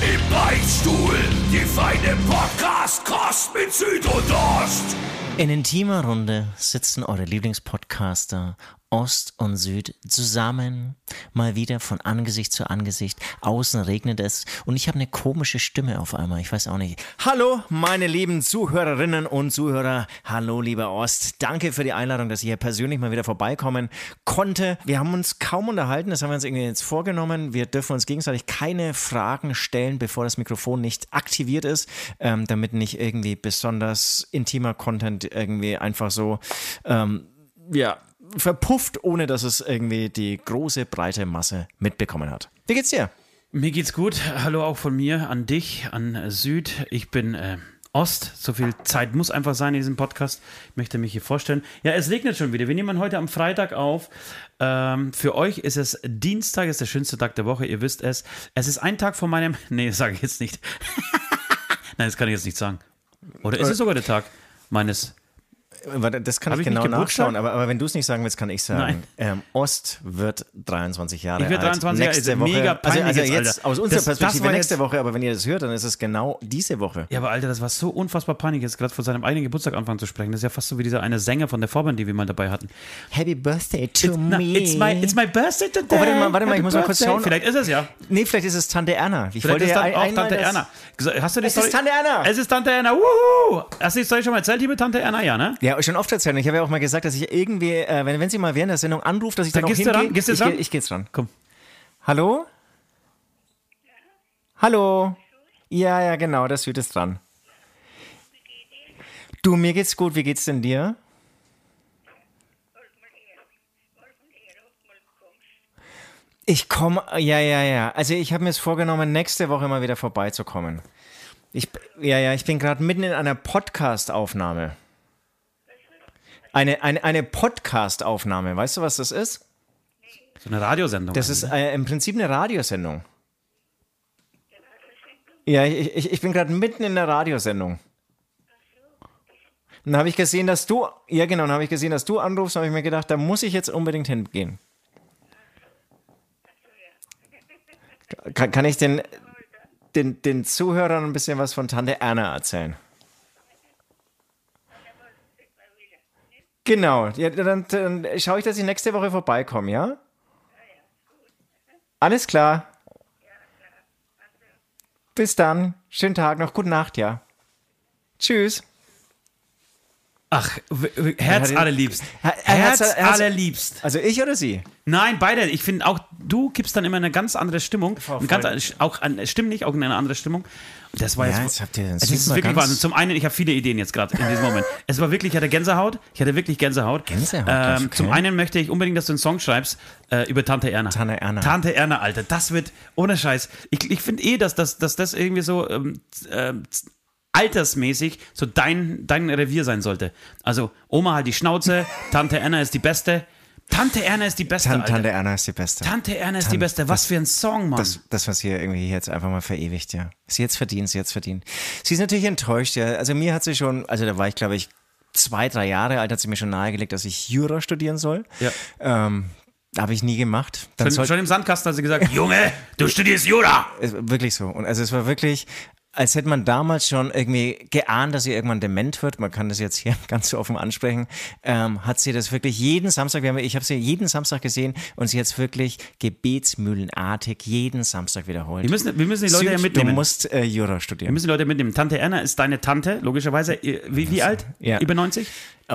Im Beichtstuhl, die feine Podcast-Kost mit Süd und Ost. In intimer Runde sitzen eure Lieblingspodcaster Ost und Süd zusammen, mal wieder von Angesicht zu Angesicht. Außen regnet es und ich habe eine komische Stimme auf einmal. Ich weiß auch nicht. Hallo, meine lieben Zuhörerinnen und Zuhörer. Hallo, lieber Ost. Danke für die Einladung, dass ich hier persönlich mal wieder vorbeikommen konnte. Wir haben uns kaum unterhalten, das haben wir uns irgendwie jetzt vorgenommen. Wir dürfen uns gegenseitig keine Fragen stellen, bevor das Mikrofon nicht aktiviert ist, ähm, damit nicht irgendwie besonders intimer Content irgendwie einfach so, ähm, ja, verpufft, ohne dass es irgendwie die große, breite Masse mitbekommen hat. Wie geht's dir? Mir geht's gut. Hallo auch von mir an dich, an Süd. Ich bin äh, Ost. So viel Zeit muss einfach sein in diesem Podcast. Ich möchte mich hier vorstellen. Ja, es regnet schon wieder. Wir nehmen heute am Freitag auf. Ähm, für euch ist es Dienstag, ist der schönste Tag der Woche. Ihr wisst es. Es ist ein Tag vor meinem. Nee, sage ich jetzt nicht. Nein, das kann ich jetzt nicht sagen. Oder ist es sogar der Tag meines Das kann Hab ich ich genau nachschauen, aber, aber wenn du es nicht sagen willst, kann ich sagen. Ähm, Ost wird 23 Jahre Ich werd alt. 23 Jahre, nächste Woche. mega also, peinlich also jetzt, jetzt aus unserer Das- das Perspektive war nächste Woche, aber wenn ihr das hört, dann ist es genau diese Woche. Ja, aber Alter, das war so unfassbar peinlich, jetzt gerade vor seinem eigenen Geburtstag anfangen zu sprechen. Das ist ja fast so wie dieser eine Sänger von der Vorband, die wir mal dabei hatten. Happy Birthday to Na, me. it's, my, it's my birthday today. Oh, warte mal, warte mal, ich Happy muss mal kurz schauen. Vielleicht ist es ja. nee, vielleicht ist es Tante Erna. Ich Vielleicht wollte ist ja auch Tante das- Erna. Hast du die Es Story? ist Tante Erna. Es ist Tante Erna. Wuhu! Hast du die Story schon mal erzählt, liebe Tante Erna? Ja, ne? Ja, schon oft erzählt. Ich habe ja auch mal gesagt, dass ich irgendwie, äh, wenn, wenn sie mal während der Sendung anruft, dass ich dann, Dann auch gehst du hingehe. ran? Gehst du ich, ran? geh- ich gehe jetzt ran. Komm. Hallo? Hallo? Ja, ja, genau, der Süd ist dran. Du, mir geht's gut. Wie geht's denn dir? Ich komme, ja, ja, ja. Also ich habe mir es vorgenommen, nächste Woche mal wieder vorbeizukommen. Ich, ja, ja, ich bin gerade mitten in einer Podcast-Aufnahme. Eine, eine, eine Podcast-Aufnahme. Weißt du, was das ist? So eine Radiosendung. Das ist äh, im Prinzip eine Radiosendung. Ja, ich, ich, ich bin gerade mitten in der Radiosendung. Und dann habe ich gesehen, dass du, ja genau, dann habe ich gesehen, dass du anrufst, habe ich mir gedacht, da muss ich jetzt unbedingt hingehen. Kann, kann ich den, den, den Zuhörern ein bisschen was von Tante Erna erzählen? Genau, ja, dann, dann schaue ich, dass ich nächste Woche vorbeikomme, ja? Alles klar. Bis dann. Schönen Tag noch. Gute Nacht, ja. Tschüss. Ach, Herz Er allerliebst. Er- er hat's- Herz er hat's- allerliebst. Also ich oder sie? Nein, beide. Ich finde auch, du gibst dann immer eine ganz andere Stimmung. Ganz, auch an, stimmlich auch eine andere Stimmung. Und das war Ja, jetzt. habt ihr den es ist wirklich Wahnsinn. Zum einen, ich habe viele Ideen jetzt gerade in diesem Moment. Es war wirklich, ich hatte Gänsehaut. Ich hatte wirklich Gänsehaut. Gänsehaut, Ähm, okay. Zum einen möchte ich unbedingt, dass du einen Song schreibst äh, über Tante Erna. Tante Erna. Tante Erna, Alter. Das wird, ohne Scheiß. Ich, ich finde eh, dass, dass, dass das irgendwie so ähm, ähm, altersmäßig so dein, dein Revier sein sollte. Also Oma halt die Schnauze, Tante Erna ist die Beste. Tante Erna ist die Beste, Tan Alter. Tante Erna ist die Beste. Tante Erna ist Tan- die Beste. Was für ein Song, Mann. Das, das, was hier irgendwie jetzt einfach mal verewigt, ja. Sie jetzt verdient, sie jetzt verdient. Sie ist natürlich enttäuscht, ja. Also mir hat sie schon, also da war ich, glaube ich, zwei, drei Jahre alt, hat sie mir schon nahegelegt, dass ich Jura studieren soll. Ja. Ähm, habe ich nie gemacht. Dann schon, schon im Sandkasten hat sie gesagt, Junge, du studierst Jura. Wirklich so. Und also es war wirklich, als hätte man damals schon irgendwie geahnt, dass sie irgendwann dement wird. Man kann das jetzt hier ganz so offen ansprechen. Ähm, hat sie das wirklich jeden Samstag, wir haben, ich habe sie jeden Samstag gesehen und sie hat es wirklich gebetsmühlenartig jeden Samstag wiederholt. Wir müssen, wir müssen die Leute ja Süd, mitnehmen. Du musst äh, Jura wir studieren. müssen die Leute mitnehmen. Tante Erna ist deine Tante, logischerweise. Wie, wie alt? Ja. Über 90?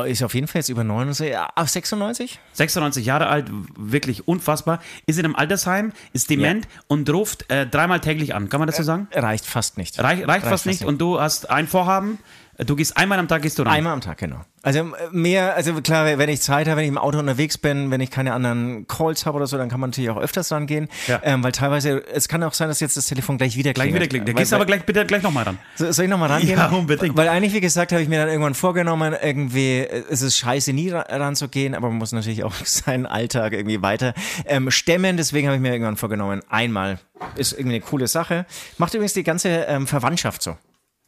Ist auf jeden Fall jetzt über 99, ja, auf 96? 96 Jahre alt, wirklich unfassbar. Ist in einem Altersheim, ist dement und ruft äh, dreimal täglich an. Kann man das so sagen? Reicht fast nicht. Reich, reicht, fast nicht. Und du hast ein Vorhaben. Du gehst einmal am Tag gehst du rein. Einmal am Tag, genau. Also äh, mehr, also klar, wenn ich Zeit habe, wenn ich im Auto unterwegs bin, wenn ich keine anderen Calls habe oder so, dann kann man natürlich auch öfters rangehen. Ja. Ähm, weil teilweise, es kann auch sein, dass jetzt das Telefon gleich wieder Gleich klingelt. wieder klingt. Da gehst du aber gleich bitte gleich nochmal ran. So- Soll ich nochmal rangehen? Ja, unbedingt. Weil eigentlich, wie gesagt, habe ich mir dann irgendwann vorgenommen, irgendwie, äh, es ist scheiße, nie ra- ranzugehen, aber man muss natürlich auch seinen Alltag irgendwie weiter ähm, stemmen. Deswegen habe ich mir irgendwann vorgenommen, einmal ist irgendwie eine coole Sache. Macht übrigens die ganze ähm, Verwandtschaft so.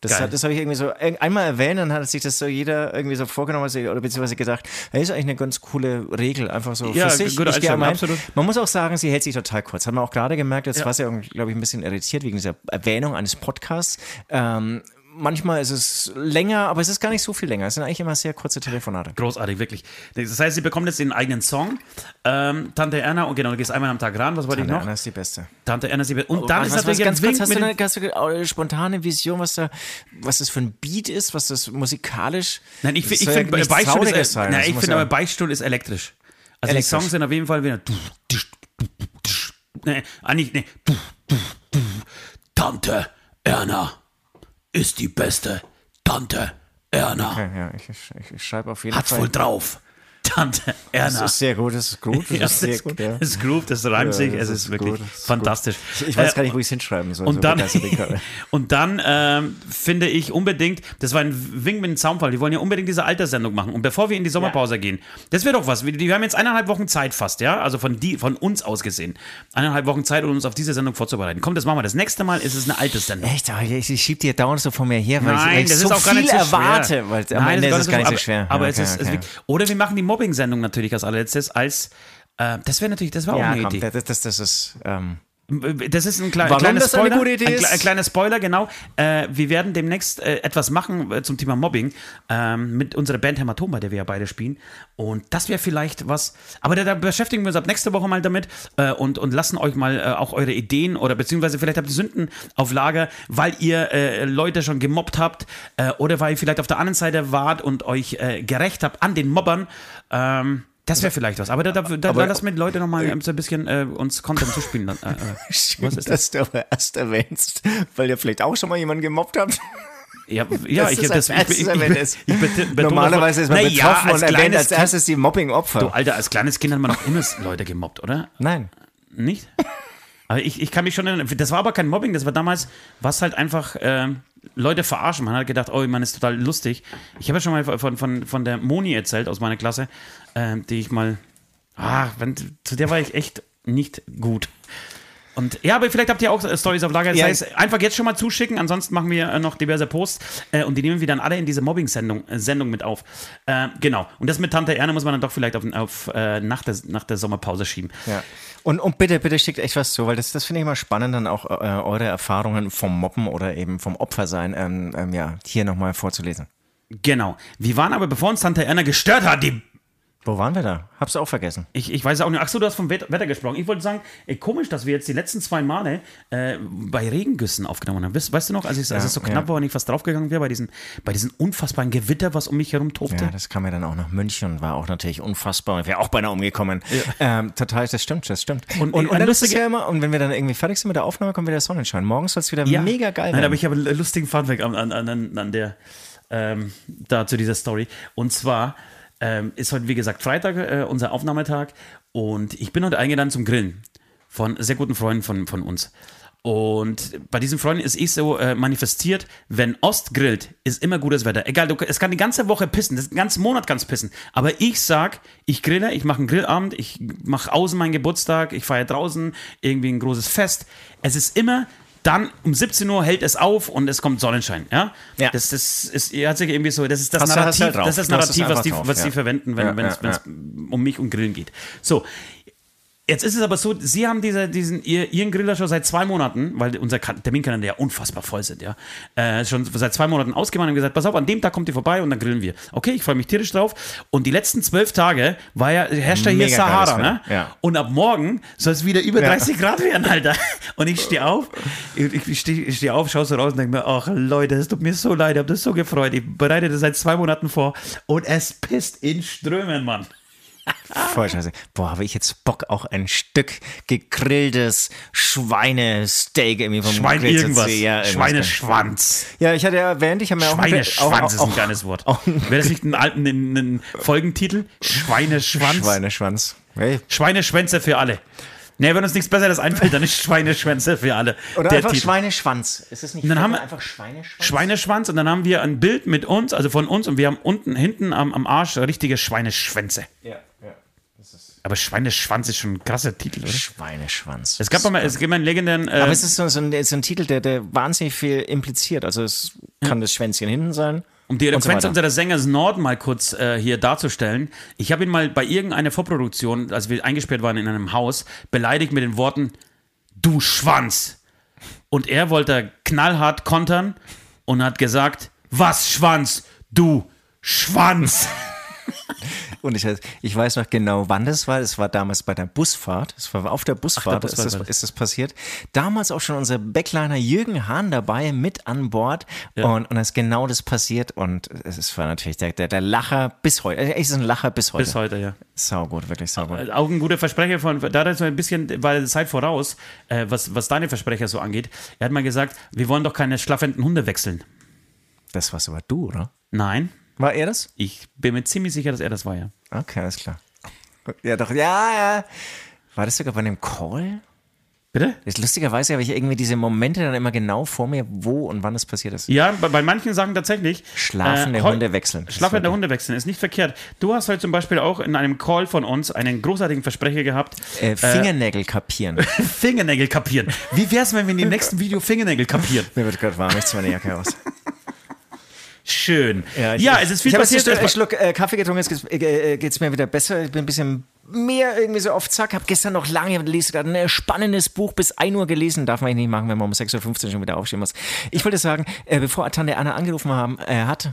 Das, Geil. hat, das habe ich irgendwie so ein- einmal erwähnt, dann hat sich das so jeder irgendwie so vorgenommen also- oder beziehungsweise gedacht, das ist eigentlich eine ganz coole Regel, einfach so Ja, für sich. gute Ich gehe absolut. Man muss auch sagen, sie hält sich total kurz. Hat man auch gerade gemerkt, jetzt Ja. war sie, glaube ich, ein bisschen irritiert wegen dieser Erwähnung eines Podcasts. Ähm, manchmal ist es länger, aber es ist gar nicht so viel länger. Es sind eigentlich immer sehr kurze Telefonate. Großartig, wirklich. Das heißt, sie bekommt jetzt den eigenen Song. Ähm, Tante Erna, und genau, du gehst einmal am Tag ran. Was wollte ich noch? Anna ist die Beste. Tante Erna, sie Und dann was, ist natürlich was, ganz kurz, hast du, eine, hast du eine spontane Vision, was da, was das für ein Beat ist, was das musikalisch? Nein, ich, ich ja finde, nichts Beichtstuhl ist, sein. nein, ich ja- aber Beichtstuhl ist elektrisch. Also Elektrisch. die Songs sind auf jeden Fall wieder. Nee, eigentlich, nee. Tante Erna ist die beste. Tante Erna Ja, ja, ich, ich, ich schreibe auf jeden hat Fall. voll drauf. Tante Das Erna. ist sehr gut, das ist gut, das Ja, ist sehr das, gut, ja. das Groove, das reimt sich, das es ist ist wirklich gut, das ist fantastisch. Ich weiß Äh, gar nicht, wo ich es hinschreiben soll. und so dann, ich und dann ähm, finde ich unbedingt, das war ein Wink mit dem Zaunfall, die wollen ja unbedingt diese Alterssendung machen. Und bevor wir in die Sommerpause gehen, das wäre doch was. Wir, wir haben jetzt eineinhalb Wochen Zeit fast, ja, also von, die, von uns aus gesehen. Eineinhalb Wochen Zeit, um uns auf diese Sendung vorzubereiten. Komm, das machen wir. Das nächste Mal ist es eine Alterssendung. Echt, aber ich, ich schieb dir dauernd so von mir her, weil ich, Nein, weil ich das so ist auch gar viel nicht so erwarte. Weil am Ende ist es gar nicht so schwer. Aber es ist, okay. ist oder wir machen die Mobbing-Sendung natürlich als allerletztes als äh, das wäre natürlich, das auch ja, eine komm, Idee. das, das, das ist, ähm, Das ist ein, kle Warum kleiner das eine Spoiler. gute Idee ein, ist? kle- ein kleiner Spoiler, genau. Äh, wir werden demnächst äh, etwas machen äh, zum Thema Mobbing ähm, mit unserer Band Hämatom, bei der wir ja beide spielen. Und das wäre vielleicht was. Aber da, da beschäftigen wir uns ab nächste Woche mal damit äh, und, und lassen euch mal äh, auch eure Ideen oder beziehungsweise vielleicht habt ihr Sünden auf Lager, weil ihr äh, Leute schon gemobbt habt oder weil ihr vielleicht auf der anderen Seite wart und euch gerecht habt an den Mobbern. Ähm, das wäre vielleicht was. Aber da, da, da, Aber- da lassen wir die Leute nochmal so ein bisschen äh, uns Content zuspielen. Äh, äh. schön, ist dass du aber erst erwähnst, weil ihr vielleicht auch schon mal jemanden gemobbt habt. Ja, ja Das ich, ist das, ich, ich, ich, ich, bet- betone Normalerweise ist man Na ja, betroffen und erwähnt als erstes die Mobbing-Opfer. Du, Alter, als kleines Kind hat man noch ohne Leute gemobbt, oder? Nein. Nicht? Aber ich, ich kann mich schon erinnern, das war aber kein Mobbing, das war damals, was halt einfach ähm, Leute verarschen. Man hat gedacht, oh, man ist total lustig. Ich habe ja schon mal von, von, von der Moni erzählt aus meiner Klasse, ähm, die ich mal, ah, wenn, zu der war ich echt nicht gut. Und ja, aber vielleicht habt ihr auch äh, Stories auf Lager. Das Ja. heißt, einfach jetzt schon mal zuschicken. Ansonsten machen wir äh, noch diverse Posts äh, und die nehmen wir dann alle in diese Mobbing-Sendung äh, Sendung mit auf. Äh, genau. Und das mit Tante Erne muss man dann doch vielleicht auf, auf nach, der, nach der Sommerpause schieben. Ja. Und, und bitte, bitte schickt echt was zu, weil das, das finde ich immer spannend, dann auch eure Erfahrungen vom Mobben oder eben vom Opfersein ähm, ähm, ja, hier nochmal vorzulesen. Genau. Wir waren aber, bevor uns Tante Erna gestört hat, die Wo waren wir da? Hab's auch vergessen. Ich, ich weiß auch nicht. Achso, du hast vom Wetter, gesprochen. Ich wollte sagen, ey, komisch, dass wir jetzt die letzten zwei Male äh, bei Regengüssen aufgenommen haben. Weißt, weißt du noch, als, ich, als es so knapp ja. war und ich fast draufgegangen wäre, bei diesen, bei diesen unfassbaren Gewitter, was um mich herum tobte? Ja, das kam ja dann auch nach München und war auch natürlich unfassbar. Ich wäre auch beinahe umgekommen. Ähm, total, das stimmt, das stimmt. Und- Und, und, dann ist es ja immer, und wenn wir dann irgendwie fertig sind mit der Aufnahme, kommt wieder der Sonnenschein. Morgens soll es wieder Ja. mega geil Nein, werden. aber ich habe einen lustigen Funfact an, an, an, an der, ähm, da zu dieser Story. Und zwar ähm, ist heute, wie gesagt, Freitag, äh, unser Aufnahmetag. Und ich bin heute eingeladen zum Grillen von sehr guten Freunden von, von uns. Und bei diesen Freunden ist eh so äh, manifestiert, wenn Ost grillt, ist immer gutes Wetter. Egal, du, es kann die ganze Woche pissen, den ganzen Monat kann es pissen. Aber ich sag, ich grille, ich mache einen Grillabend, ich mache außen meinen Geburtstag, ich feiere draußen irgendwie ein großes Fest. Es ist immer dann um 17 Uhr hält es auf und es kommt Sonnenschein. Ja, Ja. Das, das ist, hat sich irgendwie so, das ist das Hast hast Narrativ, halt das ist das Narrativ, was die, drauf, was ja. die verwenden, wenn es um mich und Grillen geht. So. Jetzt ist es aber so, Sie haben diese, diesen, ihr, Ihren Griller schon seit zwei Monaten, weil unser Ka- Terminkalender ja unfassbar voll sind, ja, äh, schon seit zwei Monaten ausgemacht und gesagt, pass auf, an dem Tag kommt ihr vorbei und dann grillen wir. Okay, ich freue mich tierisch drauf. Und die letzten zwölf Tage war ja, herrscht ja hier Sahara, ne? Ja. Und ab morgen soll es wieder über Ja. 30 Grad werden, Alter. Und ich stehe auf, ich, ich stehe steh auf, schaue so raus und denke mir, ach Leute, es tut mir so leid, ich habe das so gefreut. Ich bereite das seit zwei Monaten vor und es pisst in Strömen, Mann. Voll scheiße. Boah, habe ich jetzt Bock, auch ein Stück gegrilltes Schweinesteak irgendwie vom Schwein Grill zu irgendwas. Ja, irgendwas Schweineschwanz. Ja, ich hatte ja erwähnt, ich habe mir auch Schweineschwanz ist ein geiles Wort. ein Wäre das nicht ein, alten, ein, ein Folgentitel? Schweineschwanz? Schweineschwanz. Hey. Schweineschwänze für alle. Nee, wenn uns nichts Besseres einfällt, dann ist Schweineschwänze für alle. Oder der einfach Titel. Schweineschwanz. Ist es nicht dann haben wir- einfach Schweineschwanz? Schweineschwanz und dann haben wir ein Bild mit uns, also von uns und wir haben unten, hinten am, am Arsch richtige Schweineschwänze. ja. Aber Schweineschwanz ist schon ein krasser Titel, oder? Schweineschwanz. Es gab mal, es gibt mal einen legendären, äh, Aber es ist so, so, ein, so ein Titel, der, der wahnsinnig viel impliziert. Also es kann das Schwänzchen hinten sein. um die so Eloquenz weiter. unseres Sängers Nord mal kurz äh, hier darzustellen. Ich habe ihn mal bei irgendeiner Vorproduktion, als wir eingesperrt waren in einem Haus, beleidigt mit den Worten, du Schwanz. Und er wollte knallhart kontern und hat gesagt, was Schwanz, du Schwanz. Und ich, ich weiß noch genau, wann das war. Das war damals bei der Busfahrt. Das war auf der Busfahrt, Busfahrt ist, war das, ist das passiert. Damals auch schon unser Backliner Jürgen Hahn dabei mit an Bord. Und, und da ist genau das passiert. Und es war natürlich der, der, der Lacher bis heute. Es ist ein Lacher bis heute. Bis heute, ja. Saugut, wirklich saugut. Auch ein guter Versprecher von, da hat er so ein bisschen, weil Zeit voraus, äh, was, was deine Versprecher so angeht. Er hat mal gesagt, wir wollen doch keine schlaffenden Hunde wechseln. Das warst aber du, oder? Nein, War er das? ich bin mir ziemlich sicher, dass er das war, ja. Okay, alles klar. Ja, doch, ja, ja. War das sogar bei einem Call? Bitte? Das, lustigerweise habe ich irgendwie diese Momente dann immer genau vor mir, wo und wann es passiert ist. Ja, bei, bei manchen sagen tatsächlich. Schlafende heu- Hunde wechseln. Das Schlafende Hunde wechseln ist nicht verkehrt. Du hast heute zum Beispiel auch in einem Call von uns einen großartigen Versprecher gehabt. Äh, Fingernägel kapieren. Fingernägel kapieren. Wie wär's, wenn wir in dem nächsten Video Fingernägel kapieren? Mir wird gerade warm, ich ziehe meine Jacke aus. Schön. Ja, ich, es ist viel ich passiert. jetzt einen Schluck äh, Kaffee getrunken, jetzt geht's, äh, äh, geht's mir wieder besser. Ich bin ein bisschen mehr irgendwie so auf Zack. Habe gestern noch lange, lese gerade ein spannendes Buch bis 1 Uhr gelesen. Darf man eigentlich nicht machen, wenn man um 6.15 Uhr schon wieder aufstehen muss. Ich wollte sagen, äh, bevor Tante Anna angerufen haben, äh, hat,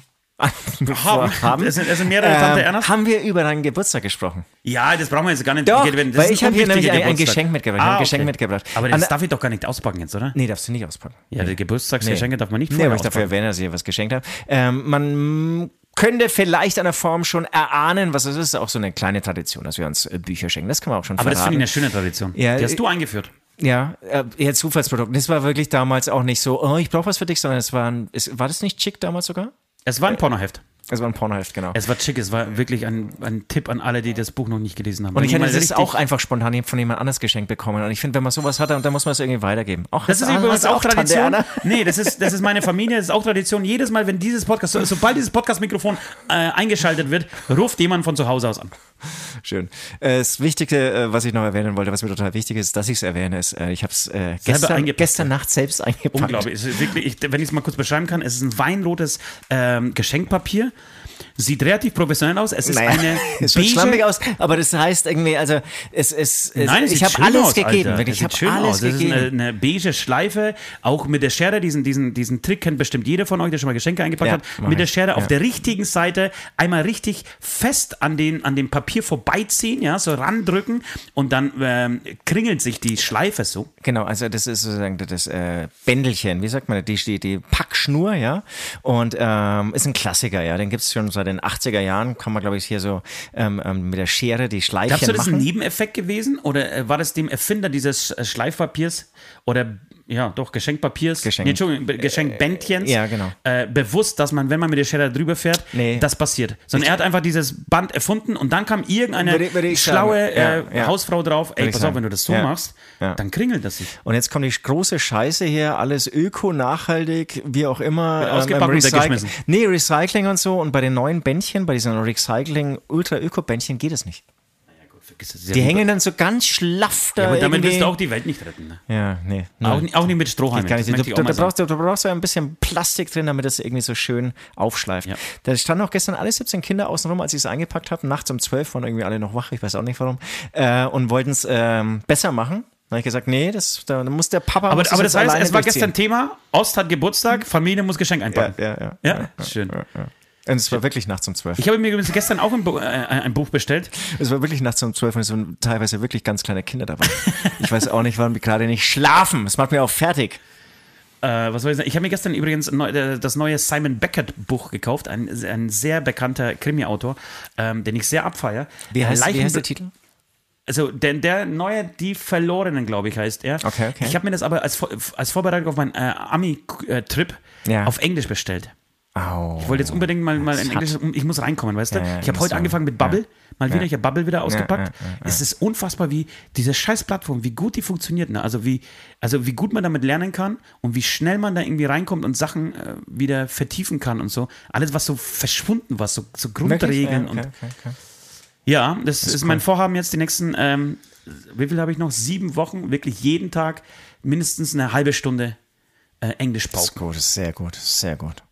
bevor, Haben. Es sind- es sind mehrere Tante Ernas? haben wir über deinen Geburtstag gesprochen. Ja, das brauchen wir jetzt gar nicht. Doch, das weil ist ich habe hier nämlich ein, ein Geburtstag. Geschenk mitgebracht. Ah, ein Geschenk okay. mitgebracht. Aber das An- darf ich doch gar nicht auspacken jetzt, oder? Nee, darfst du nicht auspacken. Ja, die Geburtstagsgeschenke darf man nicht Nee, vorher aber ich dafür erwähnen, dass ich was geschenkt habe. Ähm, man könnte vielleicht an der Form schon erahnen, was es ist. Auch so eine kleine Tradition, dass wir uns äh, Bücher schenken. Das kann man auch schon Aber das finde ich verraten. eine schöne Tradition. Ja, die hast äh, du eingeführt. Ja, äh, eher Zufallsprodukt. Das war wirklich damals auch nicht so, oh, ich brauche was für dich, sondern es war, ein, war das nicht Chick damals sogar? Es war ein Pornoheft. Es war ein Pornoheft, genau. Es war chic, es war wirklich ein, ein Tipp an alle, die das Buch noch nicht gelesen haben. und ich hätte das richtig- auch einfach spontan von jemand anders geschenkt bekommen. Und ich finde, wenn man sowas hat, dann muss man es irgendwie weitergeben. Auch, Das ist hast- übrigens auch Tradition. Nee, das ist, das ist meine Familie, das ist auch Tradition. Jedes Mal, wenn dieses Podcast, so, sobald dieses Podcast-Mikrofon äh, eingeschaltet wird, ruft jemand von zu Hause aus an. Schön. Äh, Das Wichtigste, äh, was ich noch erwähnen wollte, was mir total wichtig ist, dass ich es erwähne, ist, äh, ich habe es äh, gestern, gestern Nacht selbst eingepackt. Unglaublich. Es ist wirklich, ich, wenn ich es mal kurz beschreiben kann, es ist ein weinrotes ähm, Geschenkpapier. Sieht relativ professionell aus. Es ist Naja, eine es schaut beige- schlammig aus, aber das heißt irgendwie, also es, es, es Nein, es ich sieht habe alles aus, gegeben, Alter. wirklich, Es ich sieht habe alles aus. Das gegeben. ist eine, eine beige Schleife, auch mit der Schere, diesen, diesen, diesen Trick kennt bestimmt jeder von euch, der schon mal Geschenke eingepackt Ja, hat. Mit der. Schere auf Ja. der richtigen Seite einmal richtig fest an, den, an dem Papier vorbeiziehen, ja, so randrücken und dann ähm, kringelt sich die Schleife so. Genau, also das ist sozusagen das äh, Bändelchen, wie sagt man, die, die, die Packschnur, ja. Und ähm, ist ein Klassiker, ja. Den gibt's schon seit den 80er Jahren, kann man, glaube ich, hier so ähm, ähm, mit der Schere die Schleifchen Glaubst du, das ist ein. Nebeneffekt gewesen? Oder äh, war das dem Erfinder dieses äh, Schleifpapiers oder ja, doch, Geschenkpapiers, Geschenk- nee, Entschuldigung, Be- Geschenkbändchens, ja, genau. äh, bewusst, dass man, wenn man mit der Schere drüber fährt, Nee. das passiert. Sondern er hat einfach dieses Band erfunden und dann kam irgendeine Würde- würde ich schlaue ja, äh, ja. Hausfrau drauf, ey, Würde ich pass auf, wenn du das so machst, dann kringelt das sich. Und jetzt kommt die große Scheiße hier, alles öko, nachhaltig, wie auch immer. Wird ähm, ausgepackt und Recyc- weggeschmissen. Nee, Recycling und so. Und bei den neuen Bändchen, bei diesen Recycling Ultra-Öko-Bändchen geht es nicht. Vergiss das, ist ja Die hängen dann so ganz schlaff da. ja, aber damit irgendwie. wirst du auch die Welt nicht retten. Ne? Ja, nee. Auch, nicht- auch nicht mit Strohhalmen. Nicht. Du, du, auch mal du, brauchst, du brauchst ja ein bisschen Plastik drin, damit das irgendwie so schön aufschleift. Ja. Da standen auch gestern alle 17 Kinder außenrum, als ich es eingepackt habe. Nachts um 12 waren irgendwie alle noch wach, ich weiß auch nicht warum. Äh, und wollten es ähm, besser machen. Dann habe ich gesagt, nee, das, da muss der Papa. Aber, aber das heißt, es war gestern Thema, Ost hat Geburtstag, Familie muss Geschenk Ja, einpacken. ja, ja. Ja, schön. Und es war wirklich nachts um 12. Ich habe mir übrigens gestern auch ein, Bu äh, ein Buch bestellt. Es war wirklich nachts um 12 und es waren teilweise wirklich ganz kleine Kinder dabei. ich weiß auch nicht, warum die gerade nicht schlafen. Das macht mir auch fertig. was soll ich sagen? Ich habe mir gestern übrigens neu, äh, das neue Simon Beckett-Buch gekauft, ein, ein sehr bekannter Krimi-Autor, ähm, den ich sehr abfeier. Wie heißt, Leichen- wie heißt der Titel? Also der, der neue Die Verlorenen, glaube ich, heißt er. Okay, okay. Ich habe mir das aber als, als Vorbereitung auf meinen äh, Ami-Trip Ja. auf Englisch bestellt. Au. Ich wollte jetzt unbedingt mal, mal in Englisch, ich muss reinkommen, weißt du? Ja, ja, ich habe heute du. angefangen mit Bubble, Ja. mal wieder, ich habe Bubble wieder ausgepackt. Es ist unfassbar, wie diese scheiß Plattform, wie gut die funktioniert, ne? Also wie, also wie gut man damit lernen kann und wie schnell man da irgendwie reinkommt und Sachen äh, wieder vertiefen kann und so. Alles, was so verschwunden war, so, so Grundregeln Ja, und okay, okay, okay. ja, das, ist, mein Vorhaben jetzt die nächsten, ähm, wie viel habe ich noch? Sieben Wochen, wirklich jeden Tag mindestens eine halbe Stunde äh, Englisch Das ist pauken. gut, sehr gut, sehr gut.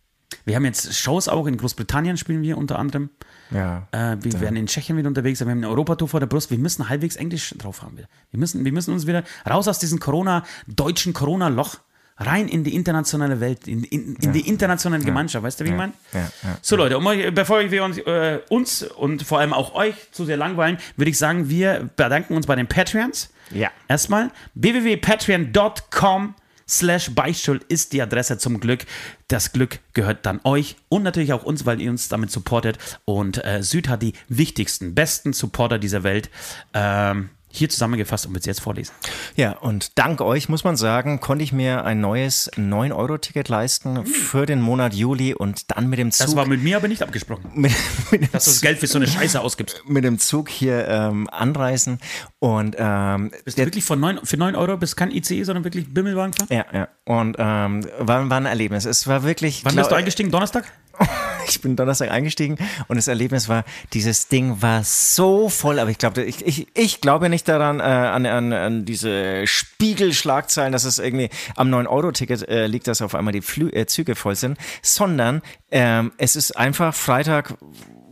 Wir haben jetzt Shows auch in Großbritannien spielen wir unter anderem. Ja. Äh, wir werden in Tschechien wieder unterwegs sein. Wir haben eine Europatour vor der Brust. Wir müssen halbwegs Englisch drauf haben. Wieder. Wir, müssen, wir müssen uns wieder raus aus diesem Corona, deutschen Corona-Loch, rein in die internationale Welt, in, in, in die internationale Gemeinschaft. Weißt du, wie ich meine? ja, ja. So, Leute, um, euch- bevor wir uns, äh, uns und vor allem auch euch zu sehr langweilen, würde ich sagen, wir bedanken uns bei den Patreons. Ja. Erstmal www.patreon.com slash Beichtstuhl ist die Adresse zum Glück. Das Glück gehört dann euch und natürlich auch uns, weil ihr uns damit supportet. Und äh, Süd hat die wichtigsten, besten Supporter dieser Welt ähm, hier zusammengefasst und wird sie jetzt vorlesen. Ja, und dank euch, muss man sagen, konnte ich mir ein neues 9-Euro-Ticket leisten für den Monat Juli und dann mit dem Zug. Das war mit mir aber nicht abgesprochen, mit, mit, dem dass du das Geld für so eine Scheiße ausgibst. mit dem Zug hier ähm, anreisen und ähm, Bist du wirklich von neun, für 9 Euro bist kein ICE, sondern wirklich Bimmelwagen gefahren? ja, ja. Und ähm, war, war ein Erlebnis. Es war wirklich. Wann bist du eingestiegen? Donnerstag? Ich bin Donnerstag eingestiegen und das Erlebnis war, dieses Ding war so voll, aber ich glaube, ich, ich, ich glaube nicht daran, äh, an, an, an diese Spiegelschlagzeilen, dass es irgendwie am 9-Euro-Ticket äh, liegt, dass auf einmal die Flü äh, Züge voll sind, sondern ähm, es ist einfach Freitag.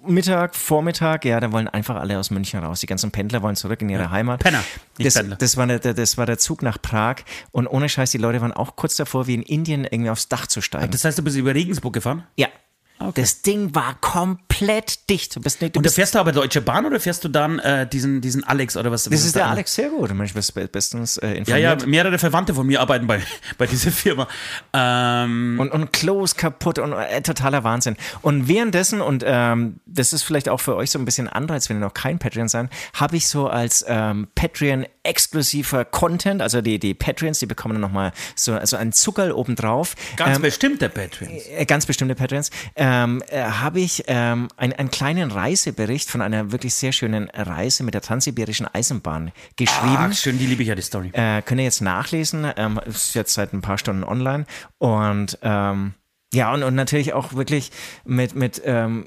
Mittag, Vormittag, ja, da wollen einfach alle aus München raus. Die ganzen Pendler wollen zurück in ihre Heimat. Penner, das, Pendler. das, war der, der- das war der Zug nach Prag und ohne Scheiß, die Leute waren auch kurz davor, wie in Indien irgendwie aufs Dach zu steigen. Das heißt, du bist über Regensburg gefahren? Ja. Das Ding war komplett dicht. Du bist nicht, du Und da bist, fährst du aber Deutsche Bahn oder fährst du dann äh, diesen, diesen Alex oder was? das ist der Alex sehr gut. Mensch, bist be- bestens äh, Ja, ja, informiert. mehrere Verwandte von mir arbeiten bei, bei dieser Firma. Ähm, Und, und Klos kaputt und äh, totaler Wahnsinn. Und währenddessen, und ähm, das ist vielleicht auch für euch so ein bisschen Anreiz, wenn ihr noch kein Patreon seid, habe ich so als ähm, Patreon exklusiver Content, also die, die Patreons, die bekommen dann nochmal so also einen Zuckerl obendrauf. ganz ähm, bestimmte Patreons. äh, ganz bestimmte Patreons, ähm, äh, habe ich ähm, ein, einen kleinen Reisebericht von einer wirklich sehr schönen Reise mit der Transsibirischen Eisenbahn geschrieben. Ach, schön, die liebe ich ja, die Story. Äh, könnt ihr jetzt nachlesen, ähm, ist jetzt seit ein paar Stunden online und ähm, ja, und, und natürlich auch wirklich mit, mit ähm,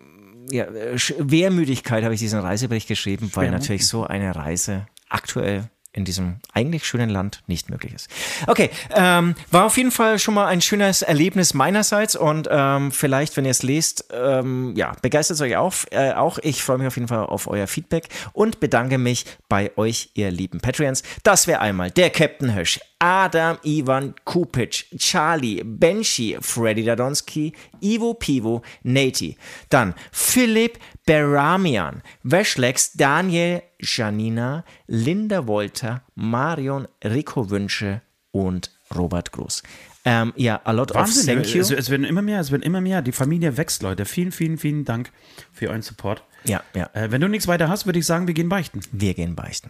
ja, äh, Schwermüdigkeit habe ich diesen Reisebericht geschrieben, weil natürlich so eine Reise aktuell in diesem eigentlich schönen Land nicht möglich ist. Okay, ähm, war auf jeden Fall schon mal ein schönes Erlebnis meinerseits und ähm, vielleicht, wenn ihr es lest, ähm, ja, begeistert euch auch. Äh, auch ich freue mich auf jeden Fall auf euer Feedback und bedanke mich bei euch, ihr lieben Patreons. Das wäre einmal der Captain Hirsch, Adam Ivan Kupic, Charlie, Benshi, Freddy Dadonski, Ivo Pivo, Nati. Dann Philipp Beramian, Weschlex, Daniel, Janina, Linda Wolter, Marion, Rico Wünsche und Robert Groß. Ähm, ja, a lot of Wahnsinn, thank you. es, es werden immer mehr, es werden immer mehr. Die Familie wächst, Leute. Vielen, vielen, vielen Dank für euren Support. Ja, ja, Äh, wenn du nichts weiter hast, würde ich sagen, wir gehen beichten. wir gehen beichten.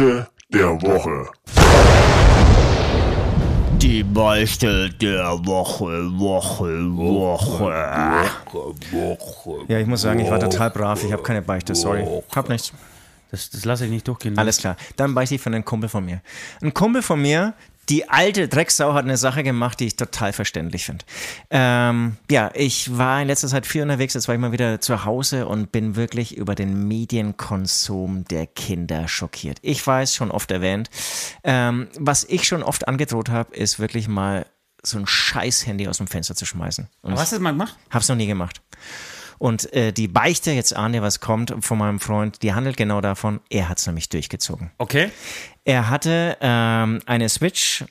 Die Beichte der Woche. Die Beichte der Woche, Woche, Woche. Ja, ich muss sagen, ich war total brav. Ich habe keine Beichte, sorry. Hab nichts. Das, das lasse ich nicht durchgehen. Alles klar. Dann beichte ich von einem Kumpel von mir. Ein Kumpel von mir, die alte Drecksau hat eine Sache gemacht, die ich total verständlich finde. Ähm, ja, ich war in letzter Zeit viel unterwegs, jetzt war ich mal wieder zu Hause und bin wirklich über den Medienkonsum der Kinder schockiert. Ich weiß, schon oft erwähnt. Ähm, was ich schon oft angedroht habe, ist wirklich mal so ein scheiß Handy aus dem Fenster zu schmeißen. Und Aber hast du das mal gemacht? Hab's noch nie gemacht. Und äh, die Beichte, jetzt ahnt ihr, was kommt, von meinem Freund, die handelt genau davon, er hat's nämlich durchgezogen. Okay. Er hatte ähm, eine Switch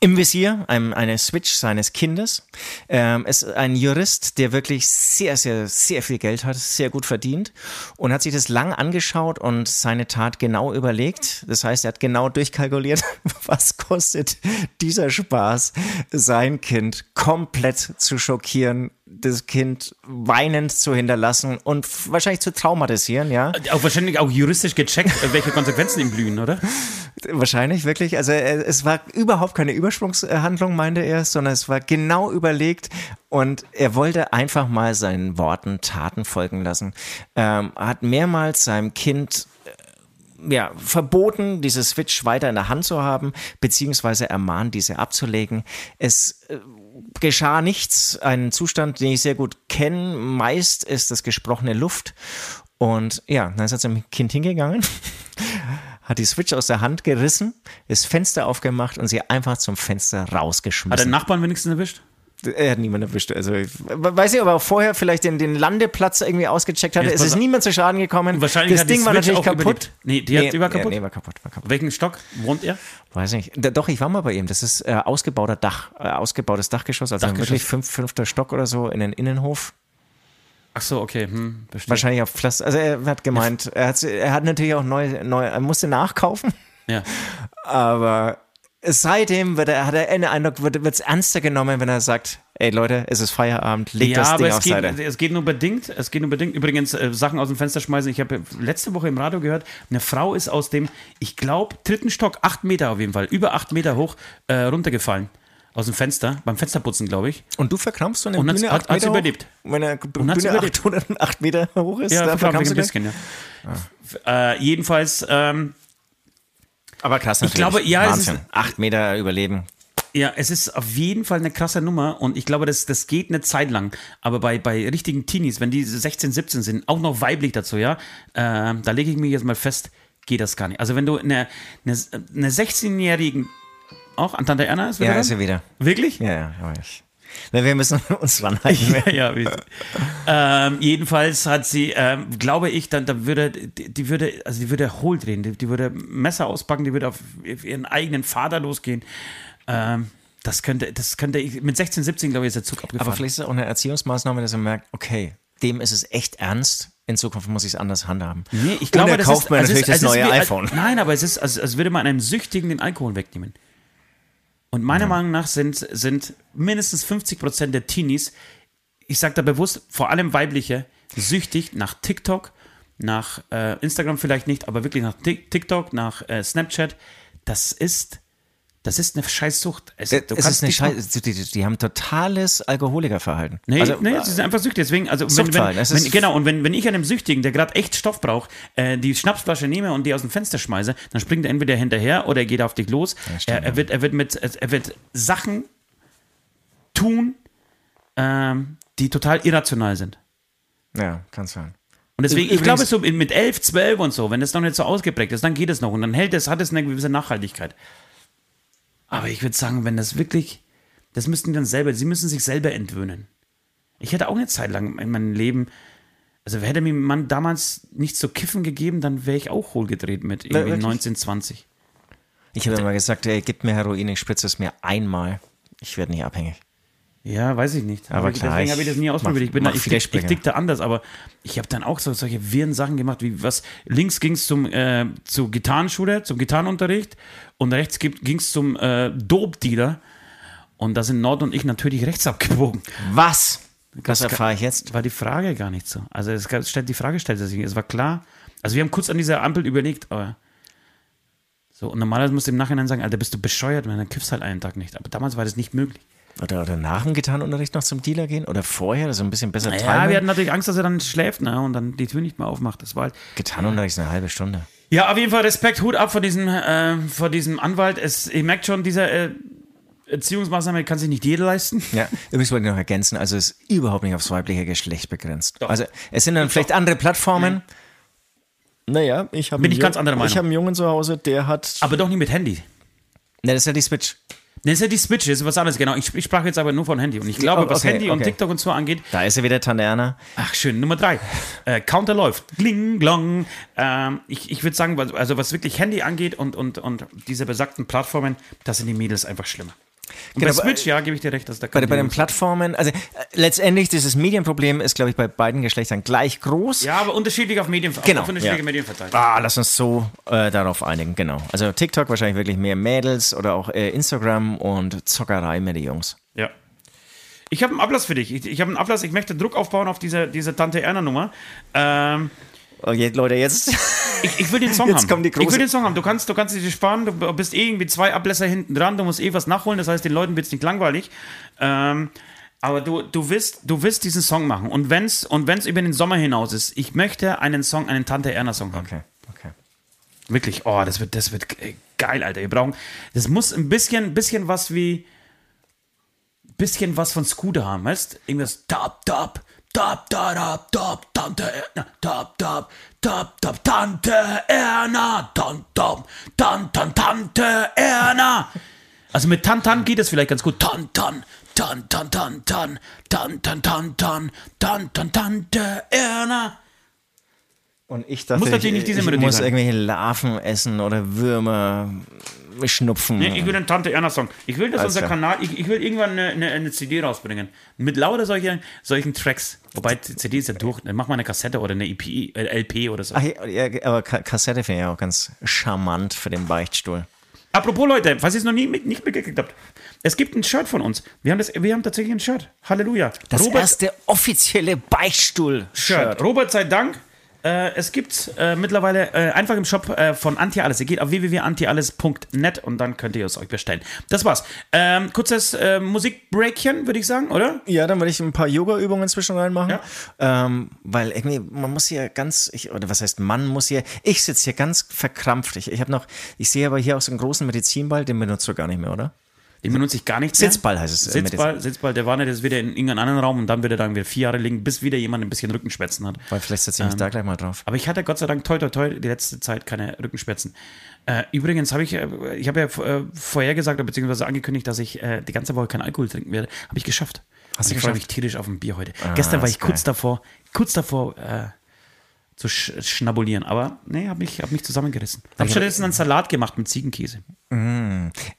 im Visier, einem, eine Switch seines Kindes. Ähm, ist ein Jurist, der wirklich sehr, sehr, sehr viel Geld hat, sehr gut verdient und hat sich das lang angeschaut und seine Tat genau überlegt. Das heißt, er hat genau durchkalkuliert, was kostet dieser Spaß, sein Kind komplett zu schockieren das Kind weinend zu hinterlassen und wahrscheinlich zu traumatisieren, ja. Auch wahrscheinlich auch juristisch gecheckt, welche Konsequenzen ihm blühen, oder? Wahrscheinlich, wirklich. Also äh, es war überhaupt keine Übersprungshandlung, meinte er, sondern es war genau überlegt und er wollte einfach mal seinen Worten Taten folgen lassen. Ähm, hat mehrmals seinem Kind äh, ja, verboten, diese Switch weiter in der Hand zu haben, beziehungsweise ermahnt, diese abzulegen. Es äh, geschah nichts, ein Zustand, den ich sehr gut kenne. Meist ist das gesprochene Luft. Und ja, dann ist er zum Kind hingegangen, hat die Switch aus der Hand gerissen, das Fenster aufgemacht und sie einfach zum Fenster rausgeschmissen. Hat der Nachbarn wenigstens erwischt? Er hat niemanden erwischt. Also, ich weiß nicht, ob er auch vorher vielleicht den, den Landeplatz irgendwie ausgecheckt hatte. Es ist niemand zu Schaden gekommen. Wahrscheinlich das hat die Ding war natürlich kaputt. überlebt. Nee, die hat- die war kaputt? Nee, war kaputt, war kaputt. Welchen Stock wohnt er? Weiß nicht. Da, doch, ich war mal bei ihm. Das ist äh, ausgebauter Dach, äh, ausgebautes Dachgeschoss, also Dachgeschoss. wirklich fünf, fünfter Stock oder so in den Innenhof. Ach so, okay. Hm. Wahrscheinlich auf Pflaster. Also er hat gemeint, er hat, er hat natürlich auch neu, neu, er musste nachkaufen, Ja. aber seitdem wird er, hat er einen Eindruck, wird es ernster genommen, wenn er sagt, ey Leute, es ist Feierabend, legt ja, das aber Ding es auf geht, Seite. es geht nur bedingt. Es geht nur bedingt. Übrigens, äh, Sachen aus dem Fenster schmeißen. Ich habe letzte Woche im Radio gehört, eine Frau ist aus dem, ich glaube, dritten Stock, acht Meter auf jeden Fall, über acht Meter hoch, äh, runtergefallen. Aus dem Fenster, beim Fensterputzen, glaube ich. Und du verkrampfst so eine Und Bühne hat- Meter überlebt. Hoch? Wenn eine Bühne überlebt. 808 Meter hoch ist, Ja, da verkrampfst ein du bisschen, ja. Äh, jedenfalls, ähm, Aber krass natürlich. glaube, ja, Wahnsinn. ist- Acht Meter überleben. Ja, es ist auf jeden Fall eine krasse Nummer und ich glaube, das, das geht eine Zeit lang. Aber bei, bei richtigen Teenies, wenn die 16, 17 sind, auch noch weiblich dazu, ja, äh, da lege ich mich jetzt mal fest, geht das gar nicht. Also wenn du eine, eine, eine 16-jährigen, auch an Tante Erna ist wieder Ja, dran? ist er wieder. Wirklich? Ja, ja, ich. Na, Wir müssen uns ranhalten. Ja, ja. wie- ähm, jedenfalls hat sie, ähm, glaube ich, dann, dann würde, die, die würde, also die würde hohl drehen, die, die würde Messer auspacken, die würde auf ihren eigenen Vater losgehen. Ähm, das könnte, das könnte ich, mit 16, 17, glaube ich, ist der Zug abgefahren. Aber vielleicht ist es auch eine Erziehungsmaßnahme, dass er merkt, okay, dem ist es echt ernst. In Zukunft muss ich es anders handhaben. Nee, ich glaube, Und er kauft ist, mir also natürlich ist, das ist neue wie, iPhone. Nein, aber es ist, als, als würde man einem Süchtigen den Alkohol wegnehmen. Und meiner Meinung nach sind, sind mindestens 50 Prozent der Teenies, ich sage da bewusst, vor allem weibliche, süchtig nach TikTok, nach äh, Instagram vielleicht nicht, aber wirklich nach Tik- TikTok, nach äh, Snapchat. Das ist, das ist eine Scheißsucht. Es, du es ist eine Scheiße. Die, die, haben totales Alkoholikerverhalten. Nee, also, nee, sie sind einfach süchtig. Deswegen, also wenn, wenn, wenn, genau, und wenn, wenn ich einem Süchtigen, der gerade echt Stoff braucht, äh, die Schnapsflasche nehme und die aus dem Fenster schmeiße, dann springt er entweder hinterher oder er geht auf dich los. stimmt, er, er, wird, er, wird mit, er wird Sachen tun, ähm, die total irrational sind. ja, kann sein. Und deswegen, ich glaube, so mit 11, 12 und so, wenn das noch nicht so ausgeprägt ist, dann geht es noch und dann hält es, hat es eine gewisse Nachhaltigkeit. Aber ich würde sagen, wenn das wirklich, das müssten die dann selber, sie müssen sich selber entwöhnen. Ich hätte auch eine Zeit lang in meinem Leben, also hätte mir man damals nicht zu kiffen gegeben, dann wäre ich auch hohlgedreht mit irgendwie wirklich? 19, 20. Ich habe immer gesagt, ey, gib mir Heroin, ich spritze es mir einmal. Ich werde nicht abhängig. Ja, weiß ich nicht. Aber ich- klar, deswegen habe ich das nie ich ausprobiert. Ich, bin da, ich, ich Sprünge. tick da anders, aber ich habe dann auch so solche wirren Sachen gemacht, wie was links ging es zum äh, zur Gitarrenschule, zum Gitarrenunterricht und rechts ging es zum äh, Dope-Dealer und da sind Nord und ich natürlich rechts abgebogen. Was? Das Das erfahre ich jetzt. War die Frage gar nicht so. Also es gab- stellt die Frage stellte sich. Es war klar. Also wir haben kurz an dieser Ampel überlegt, aber so und normalerweise musst du im Nachhinein sagen, Alter, bist du bescheuert, wenn dann kiffst halt einen Tag nicht. Aber damals war das nicht möglich. Oder, oder nach dem Gitarrenunterricht noch zum Dealer gehen? Oder vorher, dass er ein bisschen besser Ja, timen? wir hatten natürlich Angst, dass er dann schläft ne, und dann die Tür nicht mehr aufmacht. Das war halt Gitarrenunterricht ist eine halbe Stunde. ja, auf jeden Fall Respekt, Hut ab vor diesem, äh, vor diesem Anwalt. Es, ihr merkt schon, diese äh, Erziehungsmaßnahme kann sich nicht jeder leisten. Ja, übrigens wollte ich noch ergänzen, also es ist überhaupt nicht aufs weibliche Geschlecht begrenzt. Also es sind dann vielleicht andere Plattformen. Naja, ich habe Bin ich ganz anderer Meinung. Ich habe einen Jungen zu Hause, der hat. Aber doch nicht mit Handy. Ne, das ist ja die Switch. Ne, ist ja die Switch, das ist was anderes, genau. Ich, ich sprach jetzt aber nur von Handy. Und ich glaube, Oh, was okay, Handy und okay. TikTok und so angeht, Da ist er wieder, Tante Erna. ach schön, Nummer drei. Äh, Counter läuft. Gling, glong. Ähm, ich ich würde sagen, was- also was wirklich Handy angeht und, und, und diese besagten Plattformen, da sind die Mädels einfach schlimmer. Genau, bei Switch, ja, gebe ich dir recht, dass da Bei, bei den Plattformen, also äh, letztendlich, dieses Medienproblem ist, glaube ich, bei beiden Geschlechtern gleich groß. Ja, aber unterschiedlich auf Medien, Genau, auf unterschiedliche ja. Medien verteilt. Ah, lass uns so äh, darauf einigen, genau. Also TikTok wahrscheinlich wirklich mehr Mädels oder auch äh, Instagram und Zockerei mehr die Jungs. Ja. Ich habe einen Ablass für dich. Ich, ich habe einen Ablass, ich möchte Druck aufbauen auf diese, diese Tante Erna-Nummer. Ähm, jetzt, Leute, jetzt. ich, ich will den Song Jetzt haben. kommt die ich will den Song haben. Du kannst, du kannst dich sparen, du bist eh irgendwie zwei Ablässer hinten dran, du musst eh was nachholen, das heißt, den Leuten wird es nicht langweilig. Ähm, aber du, du, wirst, du wirst diesen Song machen. Und wenn es und wenn's über den Sommer hinaus ist, ich möchte einen Song, einen Tante Erna-Song haben. Okay, okay. Wirklich, oh, das wird, das wird geil, Alter. Wir brauchen, das muss ein bisschen, bisschen was wie, bisschen was von Scooter haben, weißt? Irgendwas, tap, tap, tap, tap, tap, Tante Erna, tap, tap, tap, tap, Tante Erna, tan, tan, tan, tan, Tante Erna. Also mit Tan Tan geht es vielleicht ganz gut. Tan Tan, Tan Tan Tan Tan, Tan Tan Tan Tan, Tan Tan Tante Erna. Und ich dachte, Muss natürlich ich, nicht diese ich Melodie muss sein. irgendwelche Larven essen oder Würmer schnupfen. Nee, ich will einen Tante Erna Song. Ich will, dass Alles unser klar. Kanal, ich, ich will irgendwann eine, eine, eine CD rausbringen. Mit lauter solchen, solchen Tracks. Wobei die CD ist ja durch. Dann mach mal eine Kassette oder eine EP, äh, LP oder so. Ach, ja, aber Ka Kassette finde ich auch ganz charmant für den Beichtstuhl. Apropos Leute, falls ihr es noch nie mit, nicht mitgekriegt habt. Es gibt ein Shirt von uns. Wir haben, das, wir haben tatsächlich ein Shirt. Halleluja. Das Robert, erste offizielle Beichtstuhl-Shirt. Shirt. Robert sei Dank. Äh, es gibt äh, mittlerweile äh, einfach im Shop äh, von Antialles. Ihr geht auf www.antialles.net und dann könnt ihr es euch bestellen. Das war's. Ähm, kurzes äh, Musikbreakchen, würde ich sagen, oder? Ja, dann würde ich ein paar Yoga-Übungen zwischen reinmachen. Ja. Ähm, weil irgendwie, man muss hier ganz, ich, oder was heißt, man muss hier, ich sitze hier ganz verkrampft. Ich, ich habe noch, ich sehe aber hier auch so einen großen Medizinball, den benutzt du gar nicht mehr, oder? Den benutze ich gar nicht mehr. Sitzball heißt es, Sitzball, Sitzball, der war nicht, das ist wieder in irgendeinem anderen Raum und dann wird er dann wieder vier Jahre liegen, bis wieder jemand ein bisschen Rückenschmerzen hat. Weil vielleicht setze ich mich da gleich mal drauf. Aber ich hatte Gott sei Dank toi toi toi die letzte Zeit keine Rückenschmerzen. Äh, übrigens habe ich, äh, ich habe ja äh, vorher gesagt, beziehungsweise angekündigt, dass ich äh, die ganze Woche keinen Alkohol trinken werde. Habe ich geschafft. Hast du ich freue mich tierisch auf ein Bier heute. Gestern war ich kurz geil. davor, kurz davor äh, zu sch schnabulieren, aber nee, habe mich, hab mich zusammengerissen. Habe stattdessen einen Salat gemacht mit Ziegenkäse.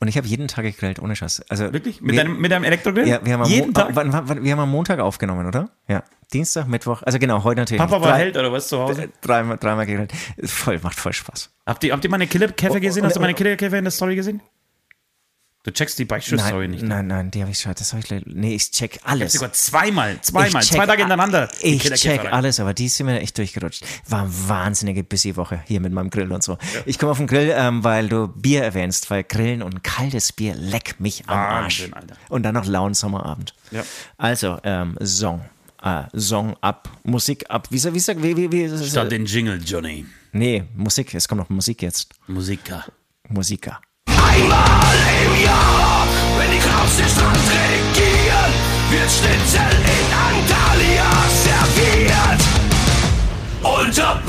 Und ich habe jeden Tag gegrillt, ohne Scheiß. Also, Wirklich? Mit, wir, deinem, mit deinem Elektrogrill? ja, wir haben, am Jeden Tag? Wir haben am Montag aufgenommen, oder? Ja. Dienstag, Mittwoch, also genau, heute natürlich. Papa war Drei- Held oder was zu Hause? Dreimal, dreimal gegrillt. Voll, macht voll Spaß. Habt ihr, habt ihr meine Killerkäfer gesehen? Hast du und- meine Killerkäfer in der Story gesehen? Du checkst die Nein, nicht. ne? nein, nein, die habe ich schon. Das habe ich. Nee, ich check Ich alles. sogar zweimal, zweimal, Ich zwei Tage hintereinander. Ich check alles, aber die sind mir echt durchgerutscht. War eine wahnsinnige Busy-Woche hier mit meinem Grill und so. Ich komme auf den Grill, ähm, weil du Bier erwähnst, weil Grillen und kaltes Bier leck mich am Wahnsinn, Arsch. Alter. Und dann noch lauen Sommerabend. Ja. Also, ähm, Song. Äh, Song ab, Musik ab. Wie, wie, wie, wie, wie, wie Statt den Jingle, Johnny. Nee, Musik, es kommt noch Musik jetzt. Musiker. Musiker. Einmal im Jahr, wenn die Kraus den Strand regieren, wird Schnitzel in Antalya serviert. Unter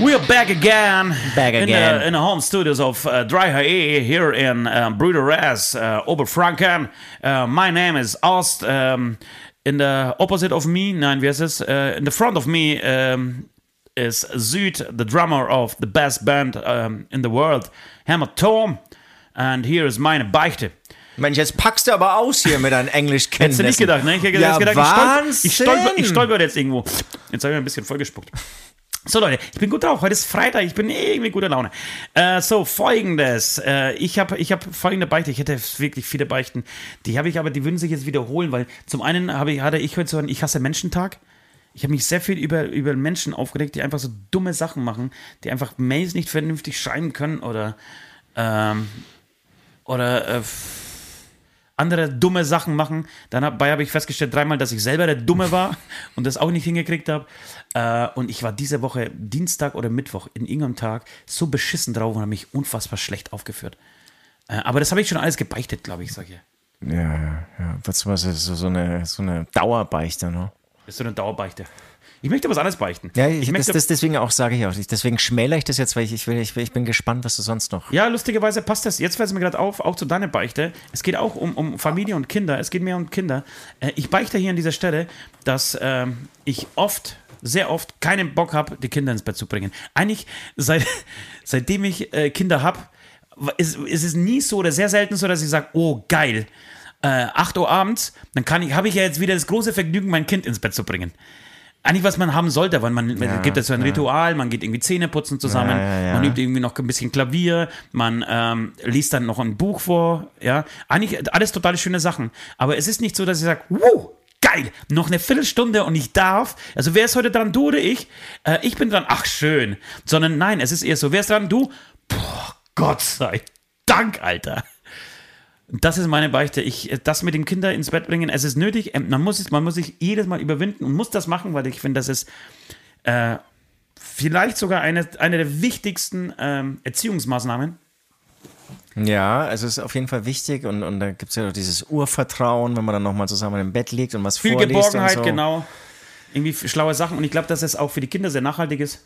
We're back again. Back In again. the, in the home studios of uh, Dry HE here in uh, Brüderes, uh, Oberfranken. Uh, my name is Ost. Um, in the opposite of me, nein, wie heißt es? Uh, in the front of me um, is Süd, the drummer of the best band um, in the world, Hammer Tom. And here is meine Beichte. Mensch, jetzt packst du aber aus hier mit deinen Englischkenntnissen. Hättest du nicht gedacht, ne? Ich hätte ja, gedacht, ich stolper, ich, stolper, ich stolper jetzt irgendwo. Jetzt habe ich ein bisschen vollgespuckt. So Leute, ich bin gut drauf. Heute ist Freitag, ich bin irgendwie guter Laune. Äh, so, folgendes. Äh, ich habe ich hab folgende Beichte. Ich hätte wirklich viele Beichten. Die habe ich aber, die würden sich jetzt wiederholen, weil zum einen habe ich, hatte ich heute so einen Ich hasse Menschentag. Ich habe mich sehr viel über, über Menschen aufgeregt, die einfach so dumme Sachen machen, die einfach Mails nicht vernünftig schreiben können oder, ähm, oder, äh, andere dumme Sachen machen. Dabei habe ich festgestellt dreimal, dass ich selber der Dumme war und das auch nicht hingekriegt habe. Äh, und ich war diese Woche Dienstag oder Mittwoch in irgendeinem Tag so beschissen drauf und habe mich unfassbar schlecht aufgeführt. Äh, aber das habe ich schon alles gebeichtet, glaube ich, solche. Ja, ja. Was, was ist so, so eine, so eine Dauerbeichte, ne? Das ist so eine Dauerbeichte. Ich möchte was anderes beichten. Ja, ich, ich das, möchte, das, deswegen auch sage ich auch. Deswegen schmälere ich das jetzt, weil ich, ich, will, ich, ich bin gespannt, was du sonst noch. Ja, lustigerweise passt das. Jetzt fällt es mir gerade auf, auch zu deiner Beichte. Es geht auch um, um Familie und Kinder. Es geht mehr um Kinder. Äh, ich beichte hier an dieser Stelle, dass ähm, ich oft, sehr oft keinen Bock habe, die Kinder ins Bett zu bringen. Eigentlich, seit, seitdem ich äh, Kinder habe, ist, ist es nie so oder sehr selten so, dass ich sage, oh geil, äh, 8 Uhr abends, dann kann ich, habe ich ja jetzt wieder das große Vergnügen, mein Kind ins Bett zu bringen eigentlich was man haben sollte, weil man ja, gibt es so ein ja. Ritual, man geht irgendwie Zähne putzen zusammen, ja, man übt irgendwie noch ein bisschen Klavier, man ähm, liest dann noch ein Buch vor, ja, eigentlich alles total schöne Sachen, aber es ist nicht so, dass ich sage, wow, geil, noch eine Viertelstunde und ich darf, also wer ist heute dran, du oder ich? Äh, ich bin dran, ach schön, sondern nein, es ist eher so, wer ist dran, du? Boah, Gott sei Dank, Alter. Das ist meine Beichte. Ich, das mit den Kindern ins Bett bringen, es ist nötig. Ähm, man muss, es, man muss sich jedes Mal überwinden und muss das machen, weil ich finde, das ist äh, vielleicht sogar eine, eine der wichtigsten ähm, Erziehungsmaßnahmen. Ja, also es ist auf jeden Fall wichtig und, und da gibt es ja auch dieses Urvertrauen, wenn man dann nochmal zusammen im Bett liegt und was Viel vorliest. Geborgenheit, und so. genau. Irgendwie schlaue Sachen und ich glaube, dass es auch für die Kinder sehr nachhaltig ist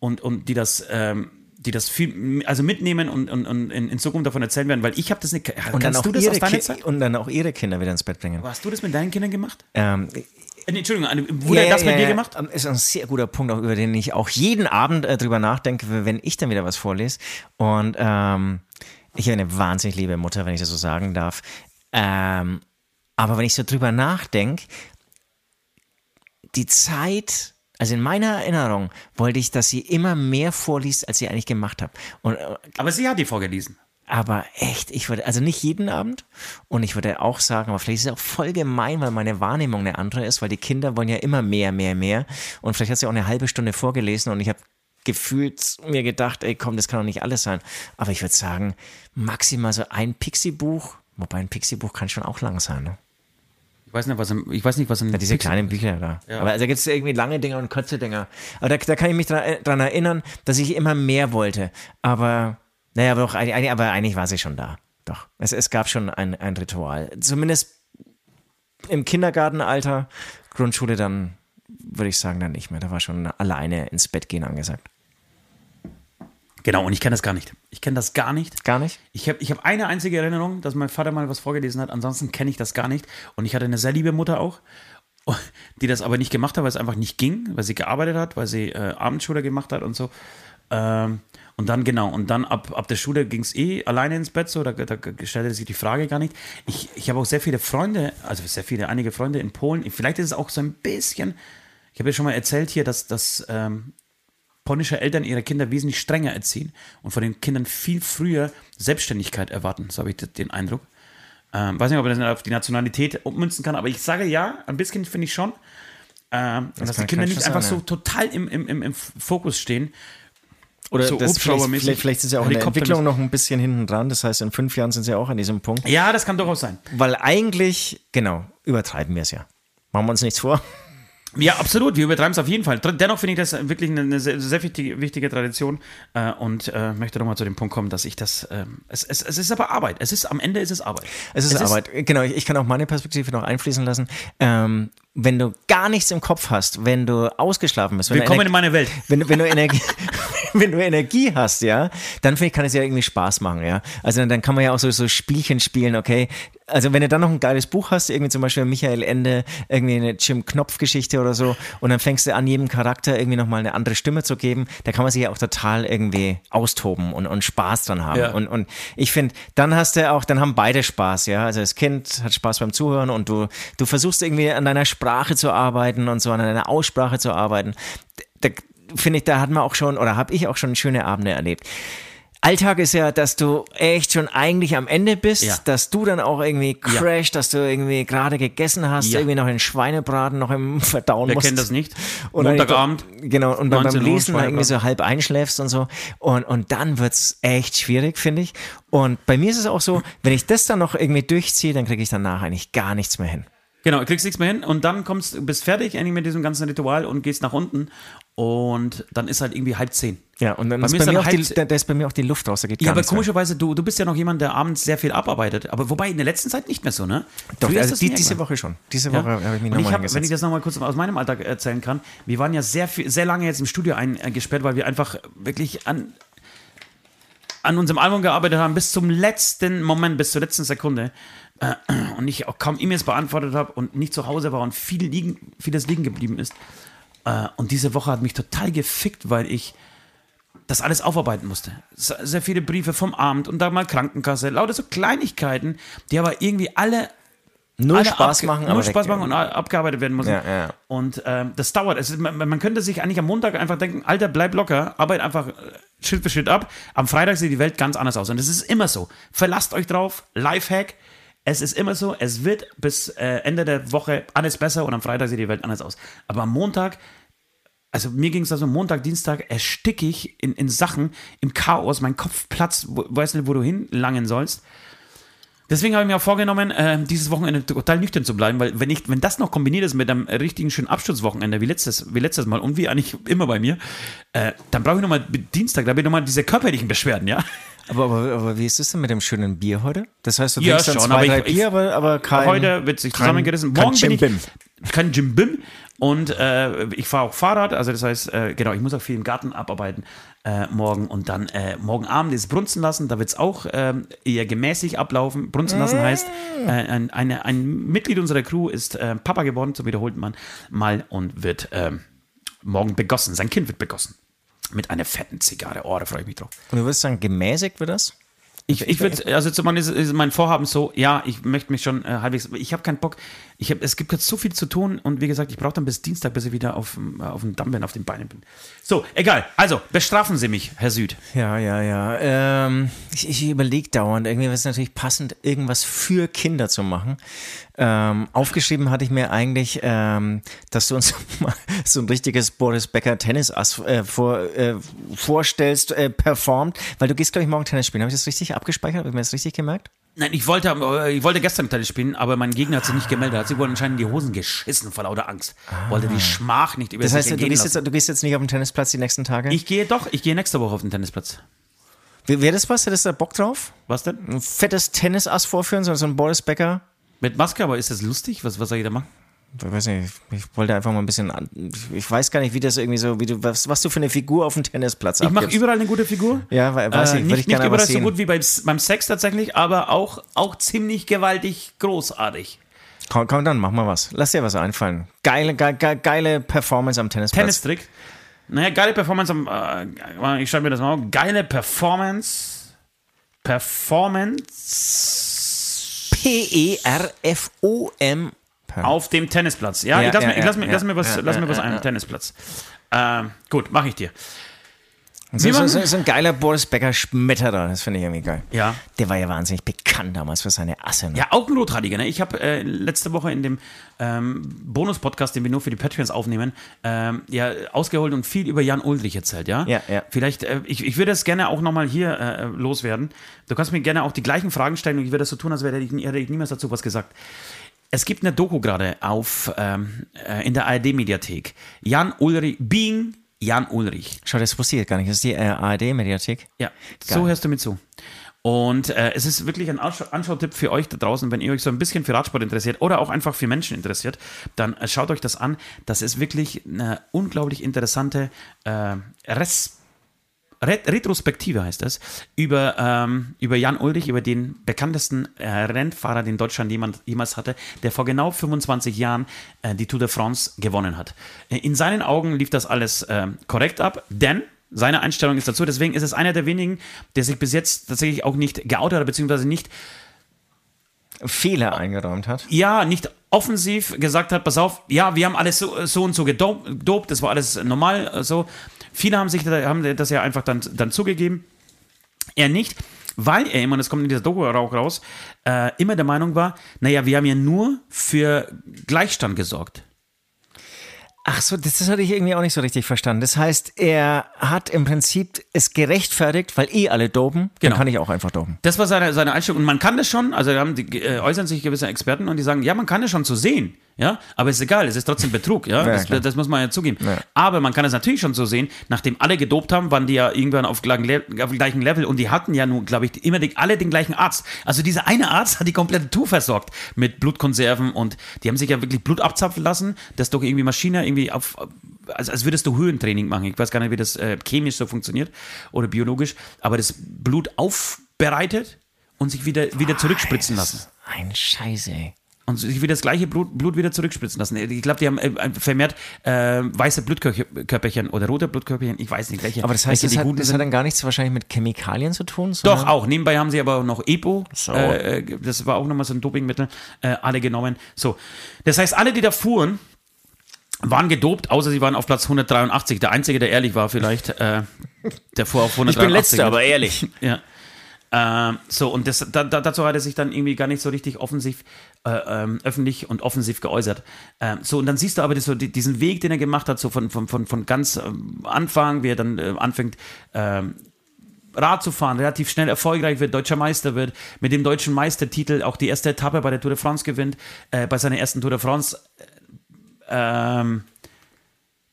und, und die das ähm, die das viel, also mitnehmen und, und, und in, in Zukunft davon erzählen werden, weil ich habe das nicht. Und dann, auch du das ihre aus deiner Zeit? und dann auch ihre Kinder wieder ins Bett bringen. Hast du das mit deinen Kindern gemacht? Ähm, äh, Entschuldigung, wurde ja, das mit ja, dir gemacht? Ist ein sehr guter Punkt, auch über den ich auch jeden Abend äh, drüber nachdenke, wenn ich dann wieder was vorlese. Und ähm, ich habe eine wahnsinnig liebe Mutter, wenn ich das so sagen darf. Ähm, aber wenn ich so drüber nachdenke, die Zeit also in meiner Erinnerung wollte ich, dass sie immer mehr vorliest, als sie eigentlich gemacht hat. Und, äh, aber sie hat die vorgelesen. Aber echt, ich würde, also nicht jeden Abend. Und ich würde auch sagen, aber vielleicht ist es auch voll gemein, weil meine Wahrnehmung eine andere ist, weil die Kinder wollen ja immer mehr, mehr, mehr. Und vielleicht hat sie auch eine halbe Stunde vorgelesen und ich habe gefühlt mir gedacht, ey komm, das kann doch nicht alles sein. Aber ich würde sagen, maximal so ein Pixie-Buch, wobei ein Pixie-Buch kann schon auch lang sein. Ne? Ich weiß nicht, was im, ich weiß nicht, was in ja, diese Pixel kleinen Bücher da. Ja. Aber also da gibt es irgendwie lange Dinger und kurze Dinger. Aber da, da kann ich mich dran, äh, dran, erinnern, dass ich immer mehr wollte. Aber, naja, aber, doch, aber eigentlich war sie schon da. Doch. Es, es gab schon ein, ein Ritual. Zumindest im Kindergartenalter, Grundschule dann, würde ich sagen, dann nicht mehr. Da war schon alleine ins Bett gehen angesagt. Genau, und ich kenne das gar nicht. Ich kenne das gar nicht. Gar nicht? Ich habe ich hab eine einzige Erinnerung, dass mein Vater mal was vorgelesen hat. Ansonsten kenne ich das gar nicht. Und ich hatte eine sehr liebe Mutter auch, die das aber nicht gemacht hat, weil es einfach nicht ging, weil sie gearbeitet hat, weil sie äh, Abendschule gemacht hat und so. Ähm, und dann, genau, und dann ab, ab der Schule ging es eh alleine ins Bett, so, da, da stellte sich die Frage gar nicht. Ich, ich habe auch sehr viele Freunde, also sehr viele, einige Freunde in Polen. Vielleicht ist es auch so ein bisschen, ich habe ja schon mal erzählt hier, dass, dass ähm, polnische Eltern ihre Kinder wesentlich strenger erziehen und von den Kindern viel früher Selbstständigkeit erwarten. So habe ich den Eindruck. Ähm, weiß nicht, ob man das auf die Nationalität ummünzen kann, aber ich sage ja, ein bisschen finde ich schon, ähm, das dass die Kinder nicht einfach sein, so ja. total im, im, im, im Fokus stehen. Oder so das vielleicht, vielleicht, vielleicht sind sie auch in der Entwicklung noch ein bisschen hinten dran. Das heißt, in fünf Jahren sind sie auch an diesem Punkt. Ja, das kann durchaus sein. Weil eigentlich, genau, übertreiben wir es ja. Machen wir uns nichts vor. Ja, absolut. Wir übertreiben es auf jeden Fall. Dennoch finde ich das wirklich eine, sehr, sehr wichtige, wichtige Tradition äh, und äh, möchte nochmal zu dem Punkt kommen, dass ich das. Äh, es, es, es ist aber Arbeit. Es ist am Ende ist es Arbeit. Es ist es Arbeit. Ist, genau. Ich, ich, kann auch meine Perspektive noch einfließen lassen. Ähm, wenn du gar nichts im Kopf hast, wenn du ausgeschlafen bist, willkommen in meine Welt. Wenn, wenn du Energie, wenn du Energie hast, ja, dann finde ich, kann es ja irgendwie Spaß machen, ja. Also dann, dann kann man ja auch so, so Spielchen spielen, okay. Also wenn du dann noch ein geiles Buch hast, irgendwie zum Beispiel Michael Ende, irgendwie eine Jim Knopf-Geschichte oder so, und dann fängst du an, jedem Charakter irgendwie nochmal eine andere Stimme zu geben, da kann man sich ja auch total irgendwie austoben und, und Spaß dran haben. Ja. Und, und ich finde, dann hast du auch, dann haben beide Spaß, ja. Also das Kind hat Spaß beim Zuhören und du, du versuchst irgendwie an deiner Sprache zu arbeiten und so an deiner Aussprache zu arbeiten. Da, finde ich, da hat man auch schon oder habe ich auch schon schöne Abende erlebt. Alltag ist ja, dass du echt schon eigentlich am Ende bist, Ja. dass du dann auch irgendwie crasht, dass du irgendwie gerade gegessen hast, Ja. irgendwie noch den Schweinebraten noch im Verdauen Wer musst. kennt das nicht? Und dann- Montagabend. Genau, und dann 19 beim Lesen dann irgendwie so halb einschläfst und so. Und, und dann wird's echt schwierig, finde ich. Und bei mir ist es auch so, wenn ich das dann noch irgendwie durchziehe, dann kriege ich danach eigentlich gar nichts mehr hin. Genau, du kriegst nichts mehr hin und dann kommst, du bist fertig eigentlich mit diesem ganzen Ritual und gehst nach unten und dann ist halt irgendwie halb zehn. Ja, und dann Bei ist mir bei ist mir dann auch die, da, da ist bei mir auch die Luft raus, da geht Ja, aber komischerweise, du, du bist ja noch jemand, der abends sehr viel abarbeitet. Aber wobei in der letzten Zeit nicht mehr so, ne? Doch, Früher ist also die, diese. Woche schon. Diese Ja. Woche habe ich mich nochmal hab, wenn ich das nochmal kurz aus meinem Alltag erzählen kann, wir waren ja sehr, viel, sehr lange jetzt im Studio eingesperrt, weil wir einfach wirklich an, an unserem Album gearbeitet haben, bis zum letzten Moment, bis zur letzten Sekunde. Äh, Und ich auch kaum E-Mails beantwortet habe und nicht zu Hause war und viel liegen, vieles liegen geblieben ist. Äh, Und diese Woche hat mich total gefickt, weil ich das alles aufarbeiten musste. Sehr viele Briefe vom Amt und da mal Krankenkasse, lauter so Kleinigkeiten, die aber irgendwie alle Nur alle Spaß machen, nur Spaß machen und abgearbeitet werden müssen. Ja, ja. Und ähm, das dauert. Es ist, man, man könnte sich eigentlich am Montag einfach denken, Alter, bleib locker, arbeit einfach äh, Schritt für Schritt ab. Am Freitag sieht die Welt ganz anders aus. Und es ist immer so. Verlasst euch drauf, Lifehack. Es ist immer so, es wird bis äh, Ende der Woche alles besser und am Freitag sieht die Welt anders aus. Aber am Montag, also mir ging es also Montag, Dienstag, ersticke ich in, in Sachen, im Chaos, mein Kopf platzt, weißt du, wo du hinlangen sollst. Deswegen habe ich mir auch vorgenommen, äh, dieses Wochenende total nüchtern zu bleiben, weil wenn ich, wenn das noch kombiniert ist mit einem richtigen schönen Absturzwochenende, wie letztes, wie letztes Mal und wie eigentlich immer bei mir, äh, dann brauche ich nochmal Dienstag, da habe ich nochmal diese körperlichen Beschwerden, ja. Aber, aber, aber wie ist es denn mit dem schönen Bier heute? Das heißt, du Ja, trinkst dann schon, zwei, aber drei ich- Bier, aber, aber kein... Heute wird sich kein- zusammengerissen. kein Morgen bin ich kein Jim Bim und äh, ich fahre auch Fahrrad, also das heißt, äh, genau, ich muss auch viel im Garten abarbeiten äh, morgen und dann äh, morgen Abend ist Brunzen lassen, da wird es auch ähm, eher gemäßig ablaufen. Brunzen lassen heißt, äh, ein, eine, ein Mitglied unserer Crew ist äh, Papa geworden, zum wiederholten Mal, mal und wird ähm, morgen begossen, sein Kind wird begossen. Mit einer fetten Zigarre. Oh, da freue ich mich drauf. Und du würdest sagen, gemäßigt wird das? Ich, ich würde, also zum ist, ist mein Vorhaben so, ja, ich möchte mich schon äh, halbwegs, ich habe keinen Bock, ich hab, es gibt jetzt so viel zu tun und wie gesagt, ich brauche dann bis Dienstag, bis ich wieder auf, dem- auf dem Damm bin, auf den Beinen bin. So, egal, also, bestrafen Sie mich, Herr Süd. Ja, ja, ja. Ähm, ich ich überlege dauernd, irgendwie wäre es natürlich passend, irgendwas für Kinder zu machen. Ähm, aufgeschrieben hatte ich mir eigentlich, ähm, dass du uns mal so ein richtiges Boris Becker Tennisass äh, vor, äh, vorstellst, äh, performt, weil du gehst, glaube ich, morgen Tennis spielen. Habe ich das richtig abgespeichert? Habe ich mir das richtig gemerkt? Nein, ich wollte, äh, ich wollte gestern Tennis spielen, aber mein Gegner hat sich nicht gemeldet, hat sich wohl anscheinend in die Hosen geschissen vor lauter Angst. Wollte die Schmach nicht über Das sich heißt, du ergehen gehst, jetzt, du gehst jetzt nicht auf den Tennisplatz die nächsten Tage? Ich gehe doch, ich gehe nächste Woche auf den Tennisplatz. Wäre das was? Hättest du da Bock drauf? Was denn? Ein fettes Tennisass vorführen, so so ein Boris Becker? Mit Maske, aber ist das lustig? Was, was soll ich da machen? Ich weiß nicht, ich wollte einfach mal ein bisschen, ich weiß gar nicht, wie das irgendwie so, wie du, was, was du für eine Figur auf dem Tennisplatz Ich mache überall eine gute Figur. Ja, we- weiß äh, ich, nicht, ich gerne nicht überall so gut wie beim, beim Sex tatsächlich, aber auch, auch ziemlich gewaltig großartig. Komm, komm, dann mach mal was. Lass dir was einfallen. Geile, ge, ge, geile Performance am Tennisplatz. Tennistrick. Naja, geile Performance am, äh, ich schreibe mir das mal auf. Geile Performance. Performance E P-E-R-F-O-M. auf dem Tennisplatz. Ja, Ja, ich lass, ja, mir, ich lass, ja, mir, lass mir was, lass mir was ein. Tennisplatz. Ähm, gut, mache ich dir. So, so, so, so ein geiler Boris Becker Schmetterer, das finde ich irgendwie geil. Ja. Der war ja wahnsinnig bekannt damals für seine Asse. Ne? Ja, auch ein Rothaariger. Ne? Ich habe äh, letzte Woche in dem ähm, Bonus-Podcast, den wir nur für die Patreons aufnehmen, ähm, ja, ausgeholt und viel über Jan Ulrich erzählt, ja? Ja, ja. Vielleicht, äh, ich, ich würde das gerne auch nochmal hier äh, loswerden. Du kannst mir gerne auch die gleichen Fragen stellen und ich würde das so tun, als wäre ich, hätte ich niemals dazu was gesagt. Es gibt eine Doku gerade auf ähm, äh, in der ARD-Mediathek. Jan Ulrich, Being Jan Ulrich. Schau, das wusste ich gar nicht. Das ist die äh, ARD-Mediathek. Ja, Geil. so hörst du mir zu. Und äh, es ist wirklich ein Anschau Anschautipp für euch da draußen, wenn ihr euch so ein bisschen für Radsport interessiert oder auch einfach für Menschen interessiert, dann äh, schaut euch das an. Das ist wirklich eine unglaublich interessante äh, Res Ret Retrospektive heißt das, über, ähm, über Jan Ulrich, über den bekanntesten äh, Rennfahrer, den Deutschland jemand, jemals hatte, der vor genau 25 Jahren äh, die Tour de France gewonnen hat. Äh, In seinen Augen lief das alles äh, korrekt ab, denn seine Einstellung ist dazu, deswegen ist es einer der wenigen, der sich bis jetzt tatsächlich auch nicht geoutet hat, beziehungsweise nicht Fehler eingeräumt hat. ja, nicht offensiv gesagt hat, pass auf, ja, wir haben alles so, so und so gedopt, das war alles normal äh, so. Viele haben sich haben das ja einfach dann, dann zugegeben. Er nicht, weil er immer, und das kommt in dieser Doku auch raus, äh, immer der Meinung war, naja, wir haben ja nur für Gleichstand gesorgt. Ach so, das, das hatte ich irgendwie auch nicht so richtig verstanden. Das heißt, er hat im Prinzip es gerechtfertigt, weil eh alle dopen, Genau. dann kann ich auch einfach dopen. Das war seine, seine Einstellung. Und man kann das schon, also da haben die, äh, äußern sich gewisse Experten und die sagen, ja, man kann das schon so sehen. Ja, aber ist egal, es ist trotzdem Betrug, ja, Ja, das, das muss man ja zugeben. Ja. Aber man kann es natürlich schon so sehen, nachdem alle gedopt haben, waren die ja irgendwann auf, auf dem gleichen Level und die hatten ja nun, glaube ich, immer die, alle den gleichen Arzt. Also dieser eine Arzt hat die komplette Tour versorgt mit Blutkonserven und die haben sich ja wirklich Blut abzapfen lassen, das doch irgendwie Maschine irgendwie auf, als, als würdest du Höhentraining machen. Ich weiß gar nicht, wie das äh, chemisch so funktioniert oder biologisch, aber das Blut aufbereitet und sich wieder, wieder zurückspritzen lassen. Ein Scheiße, ey. Und sich wieder das gleiche Blut, Blut wieder zurückspritzen lassen. Ich glaube, die haben äh, vermehrt äh, weiße Blutkörperchen oder rote Blutkörperchen. Ich weiß nicht, welche. Aber das heißt, welche das die hat, das hat dann gar nichts wahrscheinlich mit Chemikalien zu tun? Doch, auch. Nebenbei haben sie aber auch noch EPO. So. Äh, das war auch nochmal so ein Dopingmittel. Äh, alle genommen. So. Das heißt, alle, die da fuhren, waren gedopt, außer sie waren auf Platz 183. Der Einzige, der ehrlich war, vielleicht. Äh, der fuhr auf 183. Ich bin letzter, aber ehrlich. Ja. Ähm, so, und das, da, da, dazu hat er sich dann irgendwie gar nicht so richtig offensiv, äh, ähm, öffentlich und offensiv geäußert. Ähm, so, und dann siehst du aber so die, diesen Weg, den er gemacht hat, so von, von, von, von ganz ähm, Anfang, wie er dann äh, anfängt, Rad zu fahren, relativ schnell erfolgreich wird, deutscher Meister wird, mit dem deutschen Meistertitel auch die erste Etappe bei der Tour de France gewinnt, äh, bei seiner ersten Tour de France äh, ähm,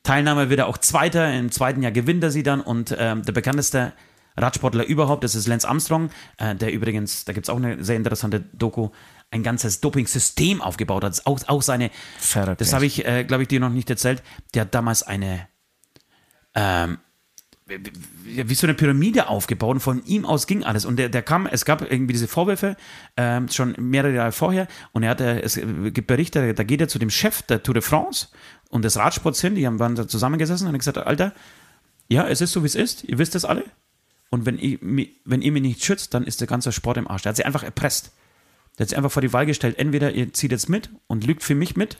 Teilnahme wird er auch Zweiter, im zweiten Jahr gewinnt er sie dann und ähm, der bekannteste Radsportler überhaupt, das ist Lance Armstrong, äh, der übrigens, da gibt es auch eine sehr interessante Doku, ein ganzes Doping-System aufgebaut hat. Auch, auch seine, Verrückt, das habe ich, äh, glaube ich, dir noch nicht erzählt, der hat damals eine, ähm, wie so eine Pyramide aufgebaut und von ihm aus ging alles. Und der, der kam, es gab irgendwie diese Vorwürfe ähm, schon mehrere Jahre vorher und er hatte, es gibt Berichte, da geht er zu dem Chef der Tour de France und des Radsports hin, die haben, waren da zusammengesessen und haben gesagt, Alter, ja, es ist so, wie es ist, ihr wisst das alle und wenn ihr, mi- wenn ihr mich nicht schützt, dann ist der ganze Sport im Arsch. Der hat sie einfach erpresst. Der hat sie einfach vor die Wahl gestellt, entweder ihr zieht jetzt mit und lügt für mich mit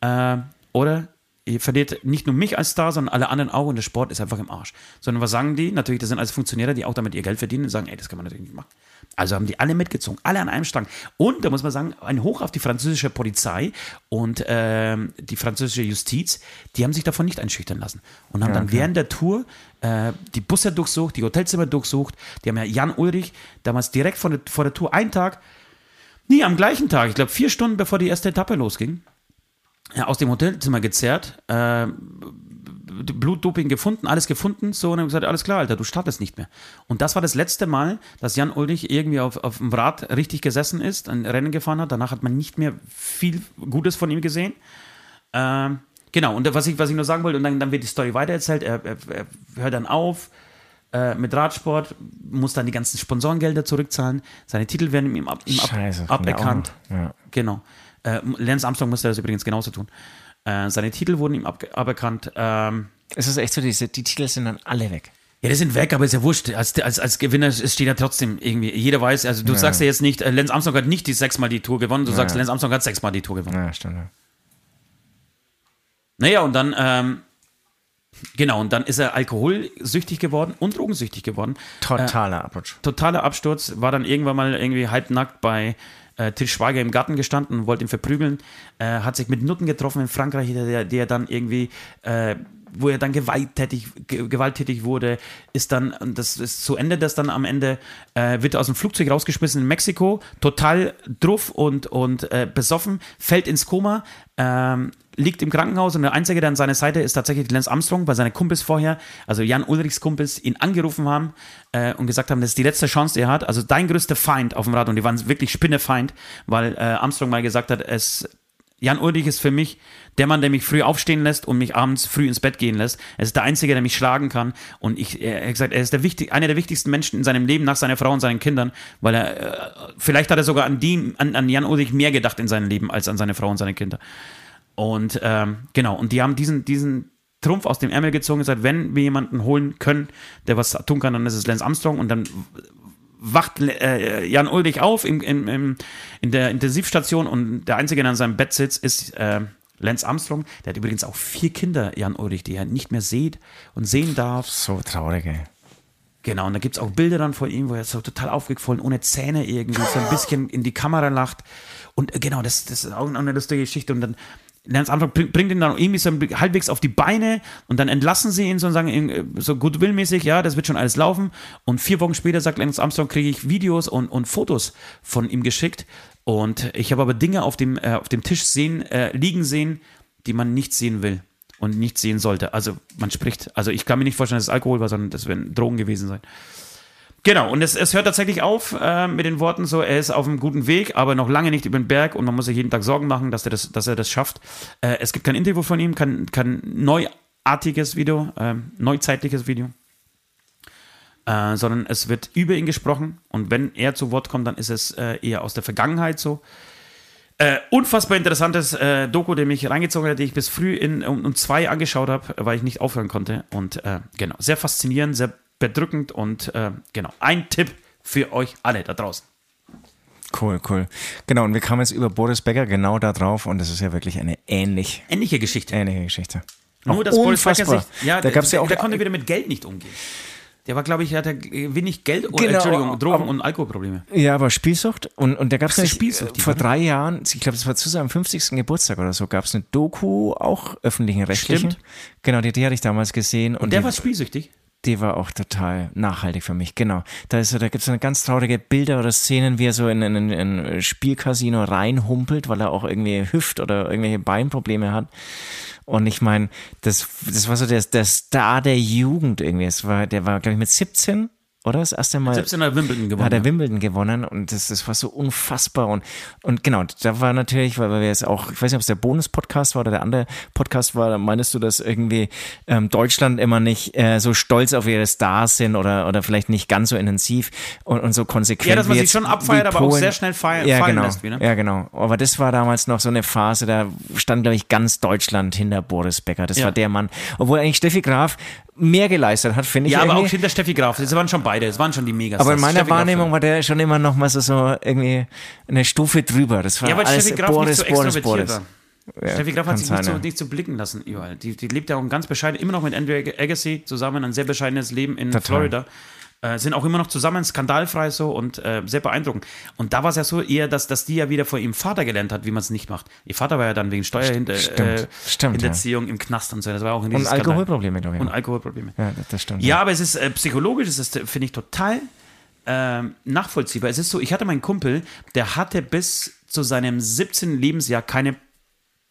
äh, oder ihr verliert nicht nur mich als Star, sondern alle anderen auch und der Sport ist einfach im Arsch. Sondern was sagen die? Natürlich, das sind alles Funktionäre, die auch damit ihr Geld verdienen und sagen, ey, das kann man natürlich nicht machen. Also haben die alle mitgezogen, alle an einem Strang. Und da muss man sagen, ein Hoch auf die französische Polizei und ähm, die französische Justiz, die haben sich davon nicht einschüchtern lassen und haben dann während der Tour äh, die Busse durchsucht, die Hotelzimmer durchsucht. Die haben ja Jan Ulrich damals direkt vor der, vor der Tour einen Tag, nie am gleichen Tag, ich glaube vier Stunden bevor die erste Etappe losging, ja, aus dem Hotelzimmer gezerrt, äh, Blutdoping gefunden, alles gefunden, so und dann gesagt, alles klar, Alter, du startest nicht mehr. Und das war das letzte Mal, dass Jan Ulrich irgendwie auf, auf dem Rad richtig gesessen ist, ein Rennen gefahren hat. Danach hat man nicht mehr viel Gutes von ihm gesehen. Ähm, genau, und was ich, was ich nur sagen wollte, und dann, dann wird die Story weitererzählt, er, er, er hört dann auf äh, mit Radsport, muss dann die ganzen Sponsorengelder zurückzahlen, seine Titel werden ihm, ab, ihm ab, Scheiße, aberkannt. noch, ja. Genau. Äh, Lance Armstrong musste das übrigens genauso tun. Äh, seine Titel wurden ihm aberkannt. Ähm, Es ist echt so, diese, die Titel sind dann alle weg. ja, die sind weg, aber ist ja wurscht. Als, als, als Gewinner steht ja trotzdem irgendwie, jeder weiß, also du sagst ja jetzt nicht, äh, Lance Armstrong hat nicht die sechsmal die Tour gewonnen, du sagst, Ja. Lance Armstrong hat sechsmal die Tour gewonnen. Ja, stimmt. Ja. Naja, und dann, ähm, genau, und dann ist er alkoholsüchtig geworden und drogensüchtig geworden. Totaler Abrutsch. Totaler Absturz, war dann irgendwann mal irgendwie halbnackt bei äh, Til Schweiger im Garten gestanden und wollte ihn verprügeln, äh, hat sich mit Nutten getroffen in Frankreich, der, der dann irgendwie, äh, wo er dann gewalttätig, ge gewalttätig wurde, ist dann, das ist, so endet das dann am Ende, äh, wird aus dem Flugzeug rausgeschmissen in Mexiko, total druff und, und äh, besoffen, fällt ins Koma, ähm, liegt im Krankenhaus und der Einzige, der an seiner Seite ist tatsächlich Lance Armstrong, weil seine Kumpels vorher, also Jan Ulrichs Kumpels, ihn angerufen haben äh, und gesagt haben, das ist die letzte Chance, die er hat. Also dein größter Feind auf dem Rad und die waren wirklich Spinnefeind, weil äh, Armstrong mal gesagt hat, es Jan Ulrich ist für mich der Mann, der mich früh aufstehen lässt und mich abends früh ins Bett gehen lässt. Er ist der Einzige, der mich schlagen kann. Und ich, er gesagt, er ist der wichtig, einer der wichtigsten Menschen in seinem Leben nach seiner Frau und seinen Kindern, weil er, äh, vielleicht hat er sogar an, die, an, an Jan Ulrich mehr gedacht in seinem Leben als an seine Frau und seine Kinder. Und ähm, genau, und die haben diesen, diesen Trumpf aus dem Ärmel gezogen und gesagt, wenn wir jemanden holen können, der was tun kann, dann ist es Lance Armstrong und dann wacht äh, Jan Ulrich auf im, im, im, in der Intensivstation und der Einzige, der an seinem Bett sitzt, ist äh, Lance Armstrong. Der hat übrigens auch vier Kinder, Jan Ulrich, die er nicht mehr sieht und sehen darf. So traurig, ey. Genau, und da gibt es auch Bilder dann von ihm, wo er so total aufgequollen, ohne Zähne irgendwie, so ein bisschen in die Kamera lacht. Und äh, genau, das, das ist auch eine lustige Geschichte. Und dann Lance Armstrong bringt, ihn dann irgendwie so halbwegs auf die Beine und dann entlassen sie ihn so und sagen, äh, so goodwillmäßig, ja, das wird schon alles laufen. Und vier Wochen später sagt Lance Armstrong, kriege ich Videos und, und Fotos von ihm geschickt. Und ich habe aber Dinge auf dem, äh, auf dem Tisch sehen, äh, liegen sehen, die man nicht sehen will und nicht sehen sollte. Also man spricht, also ich kann mir nicht vorstellen, dass es Alkohol war, sondern das werden Drogen gewesen sein. Genau, und es, es hört tatsächlich auf äh, mit den Worten so, er ist auf einem guten Weg, aber noch lange nicht über den Berg und man muss sich jeden Tag Sorgen machen, dass er das, dass er das schafft. Äh, es gibt kein Interview von ihm, kein, kein neuartiges Video, äh, neuzeitliches Video, äh, sondern es wird über ihn gesprochen und wenn er zu Wort kommt, dann ist es äh, eher aus der Vergangenheit so. Äh, unfassbar interessantes äh, Doku, den mich reingezogen hat, die ich bis früh in, um, um zwei angeschaut habe, weil ich nicht aufhören konnte. Und äh, genau, sehr faszinierend, sehr bedrückend und äh, genau, ein Tipp für euch alle da draußen. Cool, cool. Genau, und wir kamen jetzt über Boris Becker genau da drauf und das ist ja wirklich eine ähnlich, Ähnliche Geschichte. ähnliche Geschichte. Nur, dass Boris Becker unfassbar. sich, ja, da gab's ja auch der konnte wieder mit Geld nicht umgehen. Der war, glaube ich, hatte wenig Geld, oder, Genau, Entschuldigung, Drogen- aber- und Alkoholprobleme. Ja, aber Spielsucht und, und da gab es ist spielsüchtig, vor drei Jahren, ich glaube, das war zu seinem 50. Geburtstag oder so, gab es eine Doku, auch öffentlichen rechtlichen. Stimmt. Genau, die, die hatte ich damals gesehen. Und, Und der die, war spielsüchtig. Die war auch total nachhaltig für mich, genau. Da, ist so, da gibt es so eine ganz traurige Bilder oder Szenen, wie er so in, in, in ein Spielcasino reinhumpelt, weil er auch irgendwie Hüft- oder irgendwelche Beinprobleme hat. Und ich meine, das, das war so der, der Star der Jugend irgendwie. Es war, der war, glaube ich, mit 17 oder das erste Mal 17 hat Wimbledon gewonnen. hat er Wimbledon gewonnen und das, das war so unfassbar und, und genau, da war natürlich, weil wir jetzt auch, ich weiß nicht, ob es der Bonus-Podcast war oder der andere Podcast war, da meinst du, dass irgendwie ähm, Deutschland immer nicht äh, so stolz auf ihre Stars sind oder, oder vielleicht nicht ganz so intensiv und, und so konsequent. Ja, dass man wie sich schon abfeiert, wie aber auch sehr schnell feiern- ja, genau, lässt wieder. Ja, genau. Aber das war damals noch so eine Phase, da stand, glaube ich, ganz Deutschland hinter Boris Becker. Das Ja. war der Mann. Obwohl eigentlich Steffi Graf mehr geleistet hat, finde ich. Ja, aber auch hinter Steffi Graf. Das waren schon beide. Das waren schon die Megastars. Aber in meiner Steffi Graf Wahrnehmung schon. war der schon immer noch mal so, so irgendwie eine Stufe drüber. Das war Ja, weil alles Steffi Graf Boris, nicht so Boris, Boris. war. Ja, Steffi Graf hat sich nicht, so, nicht so blicken lassen überall. Die, die lebt ja auch ganz bescheiden, immer noch mit Andrew Agassi zusammen, ein sehr bescheidenes Leben in Total. Florida. Äh, sind auch immer noch zusammen, skandalfrei so und äh, sehr beeindruckend. Und da war es ja so eher, dass, dass die ja wieder von ihrem Vater gelernt hat, wie man es nicht macht. Ihr Vater war ja dann wegen Steuerhinter Stimmt, äh, Hinterziehung im Knast und so. Das war auch ein Und. Alkoholprobleme, glaube ich. Und noch. Alkoholprobleme. ja, das, das stimmt. Ja, aber es ist äh, psychologisch, ist, äh, finde ich, total ähm, nachvollziehbar. Es ist so, ich hatte meinen Kumpel, der hatte bis zu seinem 17. Lebensjahr keine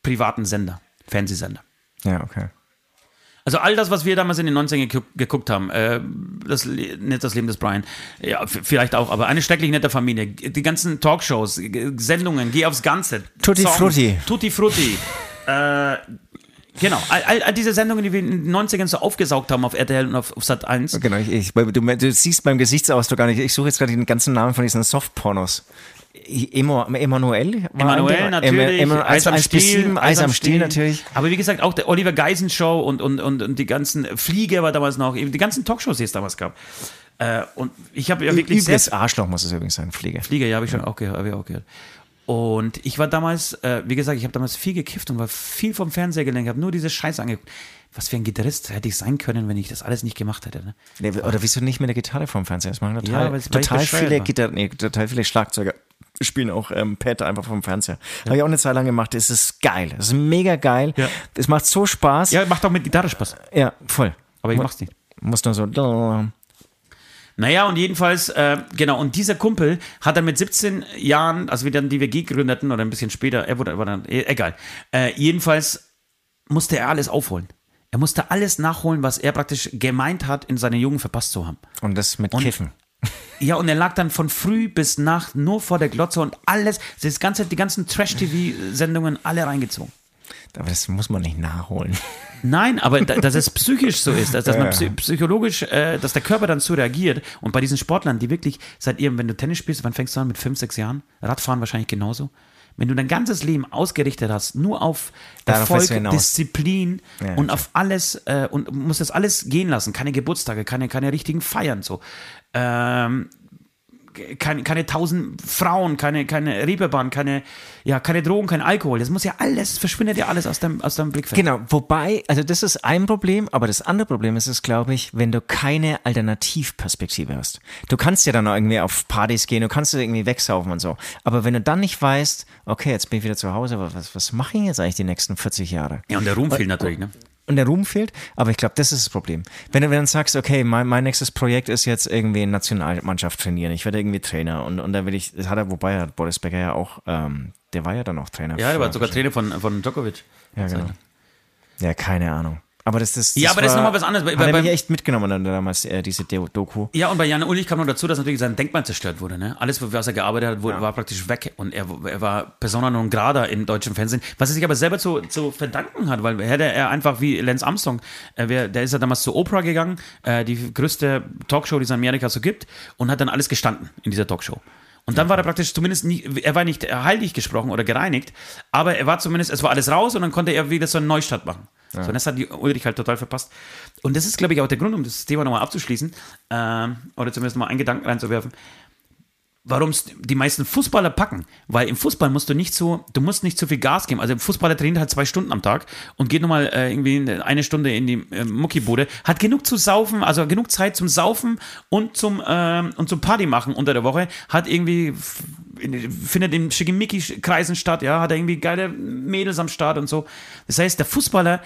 privaten Sender, Fernsehsender. Ja, okay. Also all das, was wir damals in den 90ern geguckt, geguckt haben, äh, das, nicht das Leben des Brian, ja, vielleicht auch, aber eine schrecklich nette Familie, die ganzen Talkshows, Sendungen, geh aufs Ganze. Tutti Songs, Frutti. Tutti Frutti. äh, genau, all, all, all diese Sendungen, die wir in den 90ern so aufgesaugt haben auf RTL und auf, auf Sat 1. Genau, ich, ich, du, du siehst beim Gesichtsausdruck gar nicht. Ich suche jetzt gerade den ganzen Namen von diesen Softpornos. Emo, Emanuel? war Emanuel natürlich, Ema- Eis am 1 bis Stiel, 7, Eis am Stiel natürlich. Aber wie gesagt, auch der Oliver Geisen Show und, und, und, und die ganzen Flieger war damals noch, die ganzen Talkshows, die es damals gab. Äh, und ich habe ja wirklich Übles Arschloch muss es übrigens sein, Flieger. Flieger, ja, habe ich schon auch gehört, hab ich auch gehört. Und ich war damals, äh, wie gesagt, ich habe damals viel gekifft und war viel vom Fernseher gelenkt, habe nur diese Scheiße angeguckt. Was für ein Gitarrist hätte ich sein können, wenn ich das alles nicht gemacht hätte. Ne? Nee, oder wieso nicht mit der Gitarre vom Fernseher? Das machen Ja, total, ich total bescheuert viele war. Gitarre, nee, total viele Schlagzeuger spielen auch ähm, Pad einfach vom Fernseher. Habe ich auch eine Zeit lang gemacht. Es ist geil. Es ist mega geil. Ja. Es macht so Spaß. Ja, macht auch mit Gitarre Spaß. Ja, voll. Aber ich mach's nicht. Muss nur so. Naja, und jedenfalls, äh, genau, und dieser Kumpel hat dann mit 17 Jahren, also wir dann die WG gründeten oder ein bisschen später, er wurde, war dann, eh, egal. Äh, jedenfalls musste er alles aufholen. Er musste alles nachholen, was er praktisch gemeint hat, in seiner Jugend verpasst zu haben. Und das mit Und- Kiffen. Ja, und er lag dann von früh bis Nacht nur vor der Glotze und alles, das ganze, die ganzen Trash-TV-Sendungen alle reingezogen. Aber das muss man nicht nachholen. Nein, aber da, dass es psychisch so ist, dass, dass man psychologisch, äh, dass der Körper dann so reagiert. Und bei diesen Sportlern, die wirklich seit ihrem, wenn du Tennis spielst, wann fängst du an? Mit fünf, sechs Jahren? Radfahren wahrscheinlich genauso. Wenn du dein ganzes Leben ausgerichtet hast, nur auf Darauf Erfolg. Disziplin Ja, und auf alles äh, und musst das alles gehen lassen, keine Geburtstage, keine, keine richtigen Feiern so. Ähm, keine, keine tausend Frauen, keine, keine Reeperbahn, keine, ja, keine Drogen, kein Alkohol. Das muss ja alles, verschwindet ja alles aus deinem, aus deinem Blickfeld. Genau, wobei, also das ist ein Problem, aber das andere Problem ist es, glaube ich, wenn du keine Alternativperspektive hast. Du kannst ja dann irgendwie auf Partys gehen, du kannst irgendwie wegsaufen und so. Aber wenn du dann nicht weißt, okay, jetzt bin ich wieder zu Hause, aber was, was mache ich jetzt eigentlich die nächsten 40 Jahre? Ja, und der Ruhm fehlt natürlich, ne? Und der Ruhm fehlt, aber ich glaube, das ist das Problem. Wenn du, wenn du sagst, okay, mein, mein nächstes Projekt ist jetzt irgendwie in Nationalmannschaft trainieren, ich werde irgendwie Trainer und, und da will ich, das hat er, wobei hat Boris Becker ja auch, ähm, der war ja dann auch Trainer. Ja, der war sogar Trainer von, von Djokovic. Ja, genau. Ja, keine Ahnung. Aber das, das, Ja, aber das ist war- noch mal was anderes. Bei- Hat bei- mich echt mitgenommen dann damals, äh, diese Do- Doku. Ja, und bei Jan Ulrich kam noch dazu, dass natürlich sein Denkmal zerstört wurde. Ne? Alles, was er gearbeitet hat, wurde, war praktisch weg. Und er, er war Persona non grata im deutschen Fernsehen. Was er sich aber selber zu, zu verdanken hat, weil hätte er einfach wie Lance Armstrong, äh, wär, der ist ja damals zu Oprah gegangen, äh, die größte Talkshow, die es in Amerika so gibt, und hat dann alles gestanden in dieser Talkshow. Und dann war er praktisch zumindest nie, er war nicht heilig gesprochen oder gereinigt, aber er war zumindest, es war alles raus und dann konnte er wieder so einen Neustart machen. So, und das hat die Ulrich halt total verpasst. Und das ist, glaube ich, auch der Grund, um das Thema nochmal abzuschließen, ähm, oder zumindest mal einen Gedanken reinzuwerfen, warum es die meisten Fußballer packen. Weil im Fußball musst du nicht so, du musst nicht zu viel Gas geben. Also ein Fußballer trainiert halt zwei Stunden am Tag und geht nochmal äh, irgendwie eine Stunde in die äh, Muckibude, hat genug zu saufen, also genug Zeit zum Saufen und zum, ähm, und zum Party machen unter der Woche, hat irgendwie findet in Schickimicki-Kreisen statt, ja, hat er irgendwie geile Mädels am Start und so. Das heißt, der Fußballer,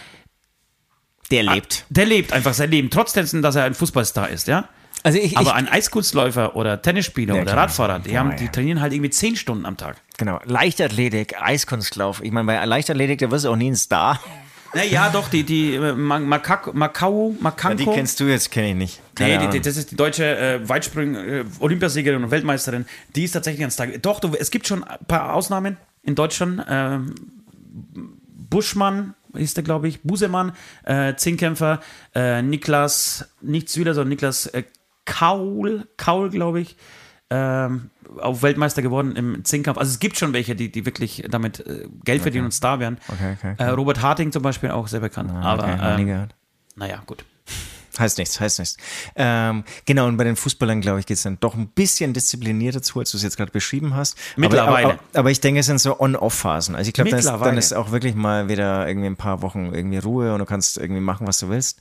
Der lebt. der lebt einfach sein Leben, trotz dessen, dass er ein Fußballstar ist, ja. Also ich, Aber ich ein Eiskunstläufer oder Tennisspieler Ja, oder klar. Radfahrer, die, Ja, haben, ja. die trainieren halt irgendwie zehn Stunden am Tag. genau, Leichtathletik, Eiskunstlauf. Ich meine, bei Leichtathletik, da wirst du auch nie ein Star. Naja, doch, die, die äh, Ma- Makak- Makau, Makanko. du jetzt, kenne ich nicht. Nee, die, die, das ist die deutsche äh, Weitspring äh, Olympiasiegerin und Weltmeisterin. Die ist tatsächlich ans Tag. Doch, du, es gibt schon ein paar Ausnahmen in Deutschland. Ähm, Buschmann hieß der, glaube ich, Busemann, äh, Zehnkämpfer, äh, Niklas, nicht Süder, sondern Niklas äh, Kaul, Kaul, glaube ich, ähm, auch Weltmeister geworden im Zehnkampf. Also es gibt schon welche, die, die wirklich damit äh, Geld verdienen und Star werden. Okay, okay, Äh, Robert Harting zum Beispiel auch sehr bekannt. Aber okay, noch nie ähm, naja, gut. Heißt nichts, heißt nichts. Ähm, genau, und bei den Fußballern, glaube ich, geht es dann doch ein bisschen disziplinierter zu, als du es jetzt gerade beschrieben hast. Mittlerweile. Aber, aber, aber ich denke, es sind so On-Off-Phasen. Also ich glaube, dann, ist- dann ist auch wirklich mal wieder irgendwie ein paar Wochen irgendwie Ruhe und du kannst irgendwie machen, was du willst.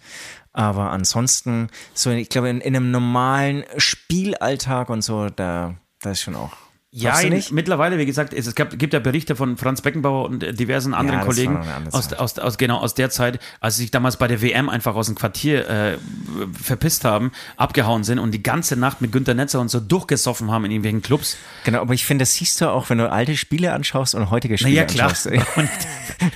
Aber ansonsten, so, ich glaube, in, in einem normalen Spielalltag und so, da, da ist schon auch. Ja, nicht? mittlerweile, wie gesagt, es, es gab, gibt ja Berichte von Franz Beckenbauer und äh, diversen anderen war Kollegen aus, aus, aus, genau, aus der Zeit, als sie sich damals bei der WM einfach aus dem Quartier äh, verpisst haben, abgehauen sind und die ganze Nacht mit Günter Netzer und so durchgesoffen haben in irgendwelchen Clubs. Genau, aber ich finde, das siehst du auch, wenn du alte Spiele anschaust und heutige Spiele ja, klar. anschaust.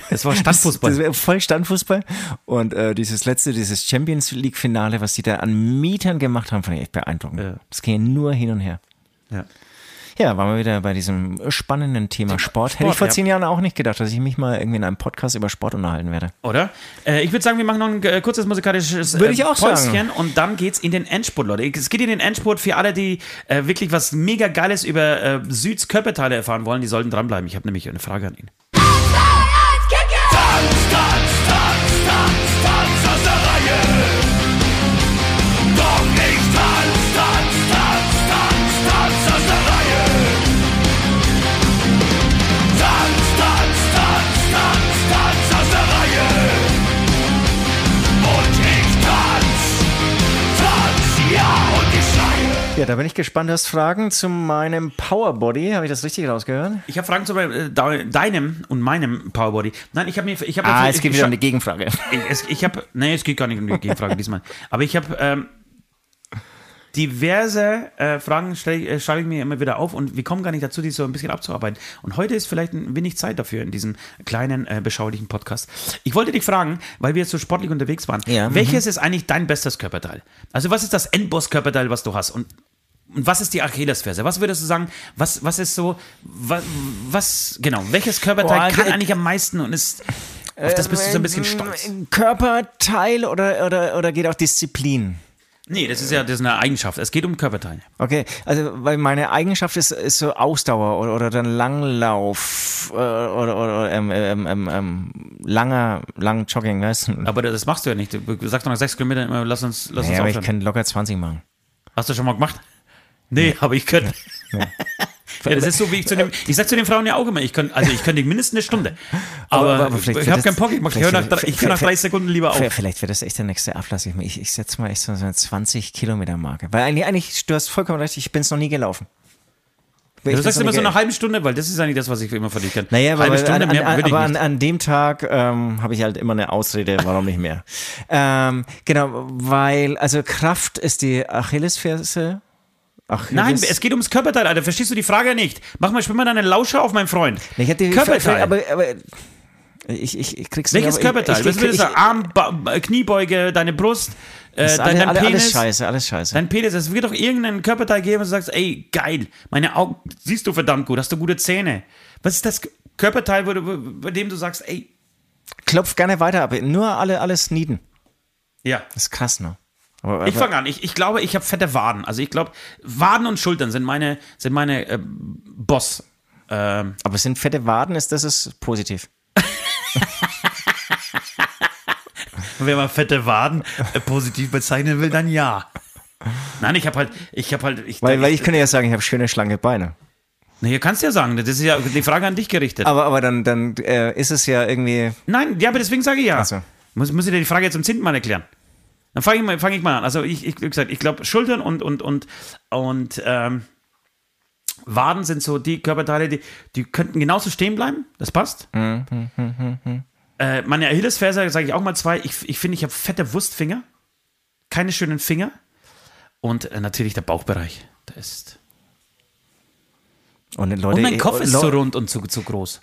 Das war Standfußball. Das, das voll Standfußball. Und äh, dieses letzte, dieses Champions League-Finale, was die da an Mietern gemacht haben, fand ich echt beeindruckend. Ja. Das ging ja nur hin und her. ja. Ja, waren wir wieder bei diesem spannenden Thema Sport. Hätte ich Sport, vor ja. zehn Jahren auch nicht gedacht, dass ich mich mal irgendwie in einem Podcast über Sport unterhalten werde. Oder? Äh, ich würde sagen, wir machen noch ein äh, kurzes musikalisches äh, Würde ich auch Päuschen sagen. und dann geht's in den Endspurt, Leute. Es geht in den Endspurt für alle, die äh, wirklich was mega Geiles über äh, Süds Körperteile erfahren wollen. Die sollten dranbleiben. Ich habe nämlich eine Frage an ihn. Tanz, Tanz, Tanz, Ja, da bin ich gespannt. Du hast Fragen zu meinem Powerbody. Habe ich das richtig rausgehört? Ich habe Fragen zu äh, de- deinem und meinem Powerbody. Nein, ich habe mir, ich habe Ah, es geht ich, wieder um die Gegenfrage. Ich, ich habe, nee, es geht gar nicht um die Gegenfrage diesmal. Aber ich habe ähm, diverse äh, Fragen, stelle äh, schreibe ich mir immer wieder auf und wir kommen gar nicht dazu, die so ein bisschen abzuarbeiten. Und heute ist vielleicht ein wenig Zeit dafür in diesem kleinen, äh, beschaulichen Podcast. Ich wollte dich fragen, weil wir jetzt so sportlich unterwegs waren, Ja, mhm. welches ist eigentlich dein bestes Körperteil? Also was ist das Endboss-Körperteil, was du hast? Und und was ist die Achillesferse? Was würdest du sagen? Was, was ist so, was, was genau, welches Körperteil Boah, kann äh, eigentlich am meisten und ist, auf das bist du so ein bisschen stolz? Ähm, Körperteil oder, oder, oder geht auch Disziplin? Nee, das ist ja das ist eine Eigenschaft. Es geht um Körperteile. Okay, also weil meine Eigenschaft ist, ist so Ausdauer oder, oder dann Langlauf äh, oder, oder, ähm, ähm, ähm, ähm, langer, lang Jogging, weißt du? Aber das machst du ja nicht. Du sagst doch nach sechs Kilometern immer, lass uns, lass Ja, uns aber ich kann locker 20 machen. Hast du schon mal gemacht? Nee, aber ich könnte. Ja, das ist so, wie ich zu den, ich sag zu den Frauen ja auch immer, ich kann, also ich könnte mindestens eine Stunde. Aber, Aber- aber ich habe keinen Bock, ich, mach- ich höre nach, ich höre nach 30 Sekunden lieber auf. Vielleicht wird das echt der nächste Ablass. Ich, ich, ich setze mal echt so eine 20 Kilometer Marke. Weil eigentlich, eigentlich, du hast vollkommen recht, ich bin es noch nie gelaufen. Ich Du sagst immer so eine halbe Stunde, weil das ist eigentlich das, was ich immer von dir kenne. Naja, halbe Stunde an, mehr an, aber nicht. an, an dem Tag ähm, habe ich halt immer eine Ausrede, warum nicht mehr. ähm, genau, weil, also Kraft ist die Achillesferse. Achilles Nein, es geht ums Körperteil, Alter. Verstehst du die Frage nicht? Mach mal, spiel mal deine Lauscher auf, mein Freund. Ich hätte Körperteil. Aber, aber ich, ich, ich krieg's Welches nicht. aber Körperteil? Ich, ich, ich, du sagen? Arm, ba Kniebeuge, deine Brust, äh, dein, alle, dein alle, Penis. alles scheiße, alles scheiße. Dein Penis, es wird doch irgendeinen Körperteil geben, wo du sagst, ey, geil, meine Augen, siehst du verdammt gut, hast du gute Zähne. Was ist das Körperteil, wo du, bei dem du sagst, ey, Klopf gerne weiter ab. Nur alle, alles nieden. ja. Das ist krass, ne? Aber, Ich fange an. Ich, ich glaube, ich habe fette Waden. Also ich glaube, Waden und Schultern sind meine, sind meine äh, Boss. Ähm, Aber sind fette Waden, ist das ist positiv. wenn man fette Waden äh, positiv bezeichnen will, dann ja. Nein, ich habe halt, ich habe halt, ich, Weil, weil ich könnte ja sagen, ich habe schöne, schlanke Beine. Na, hier kannst du ja sagen, das ist ja die Frage an dich gerichtet. Aber, aber dann, dann äh, ist es ja irgendwie. Nein, ja, aber deswegen sage ich ja. So. Muss, muss ich dir die Frage jetzt zum zehnten Mal erklären? Dann fange ich, mal- fang ich mal an. Also ich, ich wie gesagt, ich glaube, Schultern und, und, und, und ähm, Waden sind so die Körperteile, die, die könnten genauso stehen bleiben. Das passt. Äh, meine Achillesferse, sage ich auch mal zwei. Ich, ich finde, ich habe fette Wurstfinger. Keine schönen Finger. Und äh, natürlich der Bauchbereich. Der ist. Und, Leute, Und mein Kopf äh, ist Leu- zu rund und zu, zu groß.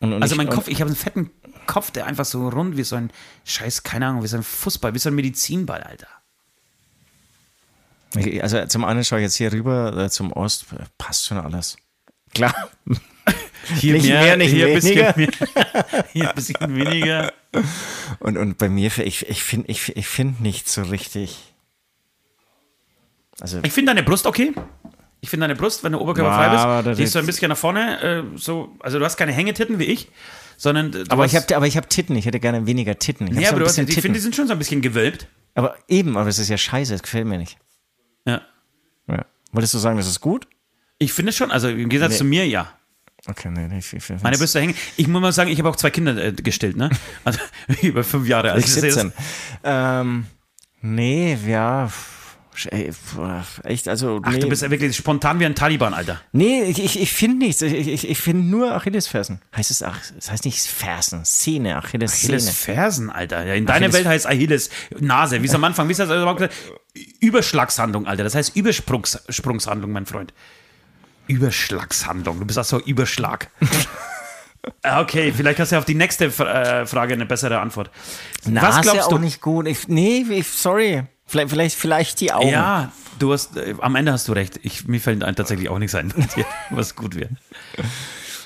Und, und Also ich, mein und- Kopf, ich habe einen fetten Kopf, der einfach so rund wie so ein Scheiß, keine Ahnung, wie so ein Fußball, wie so ein Medizinball, Alter. Ich- Also zum einen schaue ich jetzt hier rüber äh, zum Ost, äh, passt schon alles. Klar. Hier Nicht mehr, nicht hier ein bisschen weniger. mehr, hier ein bisschen weniger. Und, und bei mir, ich, ich finde ich, ich find nicht so richtig. Also, Ich finde deine Brust okay. Ich finde deine Brust, wenn du oberkörperfrei Ja, bist, die ist so ein bisschen nach vorne, äh, so, also du hast keine Hängetitten wie ich, sondern aber ich habe aber ich hab Titten, ich hätte gerne weniger Titten. Ich ja, aber du hast, ich finde, die sind schon so ein bisschen gewölbt. Aber eben, aber das ist ja scheiße, das gefällt mir nicht. Ja. Ja. Wolltest du sagen, das ist gut? Ich finde schon, also im Gegensatz Nee. zu mir, ja. Okay, nee, nee, ich, ich, ich, Meine Brüste hängen. Ich muss mal sagen, ich habe auch zwei Kinder äh, gestillt, ne? Also über fünf Jahre alt. Ich 17. Ähm, nee, ja. boah, Echt, also. Ach, nee. du bist ja wirklich spontan wie ein Taliban, Alter. Nee, ich, ich, finde nichts. Ich, ich, ich finde nur Achillesfersen. Heißt es, ach, das heißt nicht Fersen, Szene. Achilles Fersen, Alter. Ja, in deiner Achilles- Welt heißt Achilles Nase. Wie es am Anfang, wie ist das? Also, gesagt? Überschlagshandlung, Alter. Das heißt Übersprungshandlung, mein Freund. Überschlagshandlung. Du bist auch so Überschlag. Ah, okay, vielleicht hast du auf die nächste äh, Frage eine bessere Antwort. Nase Was glaubst auch du? nicht gut. Ich, nee, ich, sorry. Vielleicht, vielleicht, vielleicht die Augen. Ja, du hast, äh, am Ende hast du recht. Ich, mir fällt tatsächlich auch nichts ein, was gut wäre.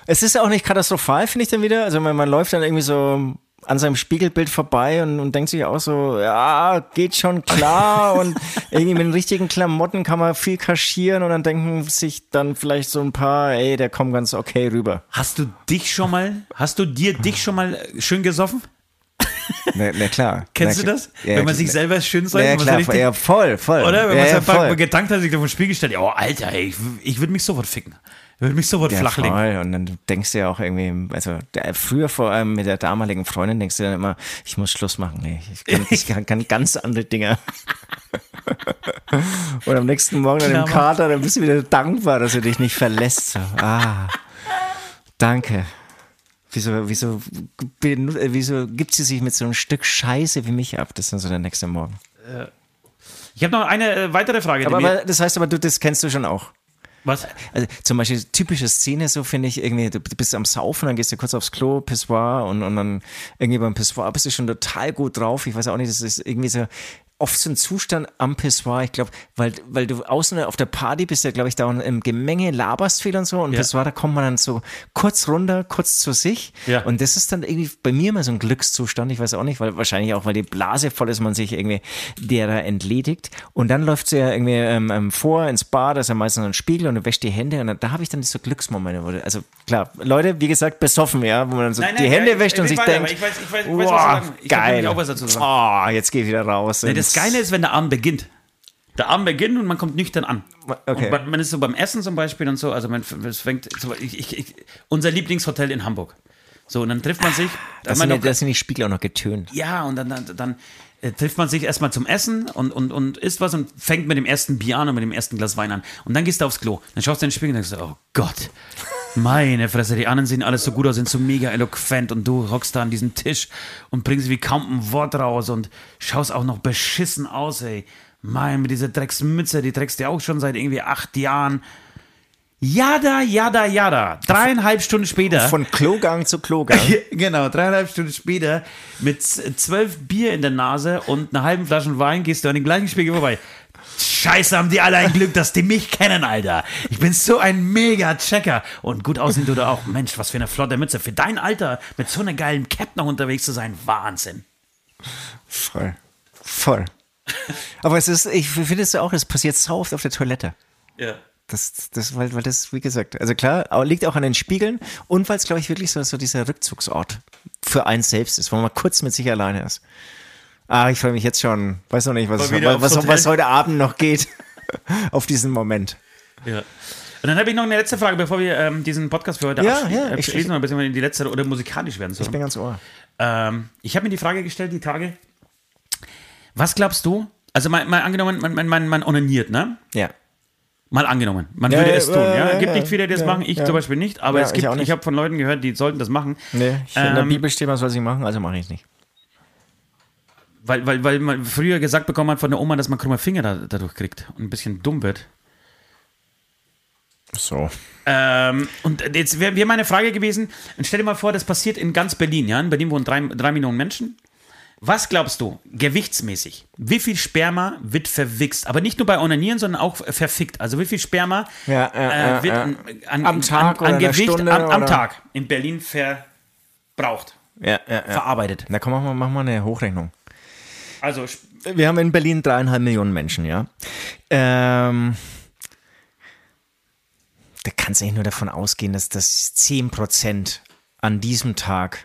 Es ist auch nicht katastrophal, finde ich dann wieder. Also man, man läuft dann irgendwie so an seinem Spiegelbild vorbei und, und denkt sich auch so, ja, geht schon klar und irgendwie mit den richtigen Klamotten kann man viel kaschieren und dann denken sich dann vielleicht so ein paar, ey, der kommt ganz okay rüber. Hast du dich schon mal, hast du dir dich schon mal äh, schön gesoffen? Na, na klar. Kennst na, du das? Ja, Wenn man sich selber schön sagt, Ja, klar, richtig- ja, voll, voll. Oder? Wenn ja, man ja, einfach voll. mal getankt hat, sich vor den Spiegel stellt, oh Alter, ey, ich, ich würde mich sofort ficken. Ich würde mich sofort Ja, flachlegen. voll. Und dann denkst du ja auch irgendwie, also früher vor allem mit der damaligen Freundin denkst du dann immer, ich muss Schluss machen. Nee, ich kann, ich kann, kann ganz andere Dinge. Und am nächsten Morgen dann im. Kater, dann bist du wieder dankbar, dass er dich nicht verlässt. So, ah, danke. Wieso, wieso, äh, wieso gibt sie sich mit so einem Stück Scheiße wie mich ab? Das ist dann so der nächste Morgen. Ich habe noch eine äh, weitere Frage. Aber, aber das heißt aber, du, das kennst du schon auch. was? Also zum Beispiel typische Szene, so finde ich irgendwie, du bist am Saufen, dann gehst du kurz aufs Klo, Pissoir und, und dann irgendwie beim Pissoir bist du schon total gut drauf. Ich weiß auch nicht, das ist irgendwie so oft so ein Zustand am Pissoir. Ich glaube, weil, weil du außen auf der Party bist, ja, glaube ich, da im Gemenge laberst viel und so und Ja. Pissoir, da kommt man dann so kurz runter, kurz zu sich Ja. und das ist dann irgendwie bei mir immer so ein Glückszustand. Ich weiß auch nicht, weil wahrscheinlich auch, weil die Blase voll ist, man sich irgendwie derer entledigt. Und dann läuft sie ja irgendwie ähm, ähm, vor ins Bad, da ist ja meistens ein Spiegel und du wäschst die Hände und dann, da habe ich dann so Glücksmomente. Wo du, also klar, Leute, wie gesagt, besoffen, ja, wo man dann so Nein, die nein, Hände ja, ich- wäscht und ich sich denkt, ich weiß- ich weiß- ich weiß, was du "Boah, sagen- ich hab geil. nämlich auch was dazu zu sagen. Oh, jetzt geh ich wieder raus. Nee, das Geile ist, wenn der Abend beginnt. Der Abend beginnt und man kommt nüchtern an. Okay. Und man, man ist so beim Essen zum Beispiel und so, also man es fängt, ich, ich, unser Lieblingshotel in Hamburg. So, und dann trifft man sich. Das sind, ja, das sind die Spiegel auch noch getönt. ja, und dann, dann, dann trifft man sich erstmal zum Essen und, und, und isst was und fängt mit dem ersten Bier an und mit dem ersten Glas Wein an. Und dann gehst du aufs Klo. Dann schaust du in den Spiegel und denkst, oh Gott, meine Fresse, die anderen sehen alles so gut aus, sind so mega eloquent und du hockst da an diesem Tisch und bringst wie kaum ein Wort raus und schaust auch noch beschissen aus, ey. Mein, mit dieser Drecksmütze, die trägst du auch schon seit irgendwie acht Jahren. Jada, jada, jada. Dreieinhalb Stunden später. Von Klogang zu Klogang. Genau, dreieinhalb Stunden später mit zwölf Bier in der Nase und einer halben Flasche Wein gehst du an den gleichen Spiegel vorbei. Scheiße, haben die alle ein Glück, dass die mich kennen, Alter. Ich bin so ein mega Checker. Und gut aussehen du da auch. Mensch, was für eine flotte Mütze. Für dein Alter mit so einer geilen Cap noch unterwegs zu sein, Wahnsinn. Voll. Voll. Aber es ist, ich finde es auch, es passiert so oft auf der Toilette. Ja. Das, das, weil, weil das, wie gesagt, also klar, aber liegt auch an den Spiegeln und weil es, glaube ich, wirklich so, so dieser Rückzugsort für einen selbst ist, wo man kurz mit sich alleine ist. Ah, ich freue mich jetzt schon. Weiß noch nicht, was, was, was, heute Abend noch geht. auf diesen Moment. Ja. Und dann habe ich noch eine letzte Frage, bevor wir ähm, diesen Podcast für heute Ja, abschli- ja, äh, ich- schließen, oder beziehungsweise die letzte oder musikalisch werden sollen. Ich bin ganz ohr. Ähm, ich habe mir die Frage gestellt, die Tage. Was glaubst du? Also mal, mal angenommen, man, man, man, man onaniert, ne? Ja. Mal angenommen. Man Ja, würde ja, es tun, ja, ja. Gibt nicht viele, die das machen. Ich zum Beispiel nicht. Aber es ich gibt, ich, nicht. habe von Leuten gehört, die sollten das machen. Nee, ich, in der Ähm, Bibel steht, man soll sie machen, also mache ich es nicht. Weil, weil, weil man früher gesagt bekommen hat von der Oma, dass man krumme Finger da, dadurch kriegt und ein bisschen dumm wird. So. Ähm, und jetzt wäre wär meine Frage gewesen, stell dir mal vor, das passiert in ganz Berlin, ja? In Berlin wohnen drei, drei Millionen Menschen. Was glaubst du, gewichtsmäßig, wie viel Sperma wird verwichst? Aber nicht nur bei Onanieren, sondern auch verfickt. Also wie viel Sperma Ja, ja, äh, wird an, an, Am Tag an, an Gewicht Stunde am, am Tag in Berlin verbraucht, Ja, ja, verarbeitet. Na komm, mach mal, mach mal eine Hochrechnung. Also Wir haben in Berlin dreieinhalb Millionen Menschen, ja. Ähm, da kannst du eigentlich nur davon ausgehen, dass das 10% an diesem Tag.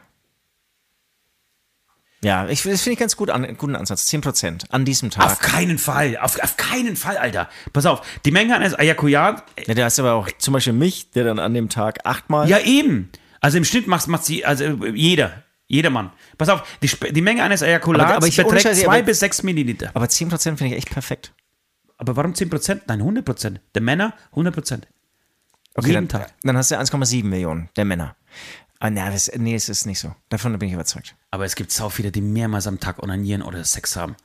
Ja, ich, das finde ich ganz gut an, guten Ansatz. 10% an diesem Tag. auf keinen Fall, auf, auf keinen Fall, Alter. Pass auf, die Menge eines Ejakulat, Ja, da hast du aber auch zum Beispiel mich, der dann an dem Tag achtmal. Ja, eben. Also im Schnitt macht, sie, also äh, jeder. Jedermann. Pass auf, die, die Menge eines Ejakulats Aber- aber ich- beträgt Scheiß, 2 aber- bis 6 Milliliter. Aber 10% finde ich echt perfekt. Aber warum 10 Prozent? Nein, 100 Prozent. Der Männer 100 Prozent. Okay, Jeden dann, Tag. dann hast du 1,7 Millionen der Männer. Ah, na, das, nee, es ist nicht so. Davon bin ich überzeugt. Aber es gibt sau viele, die mehrmals am Tag onanieren oder Sex haben.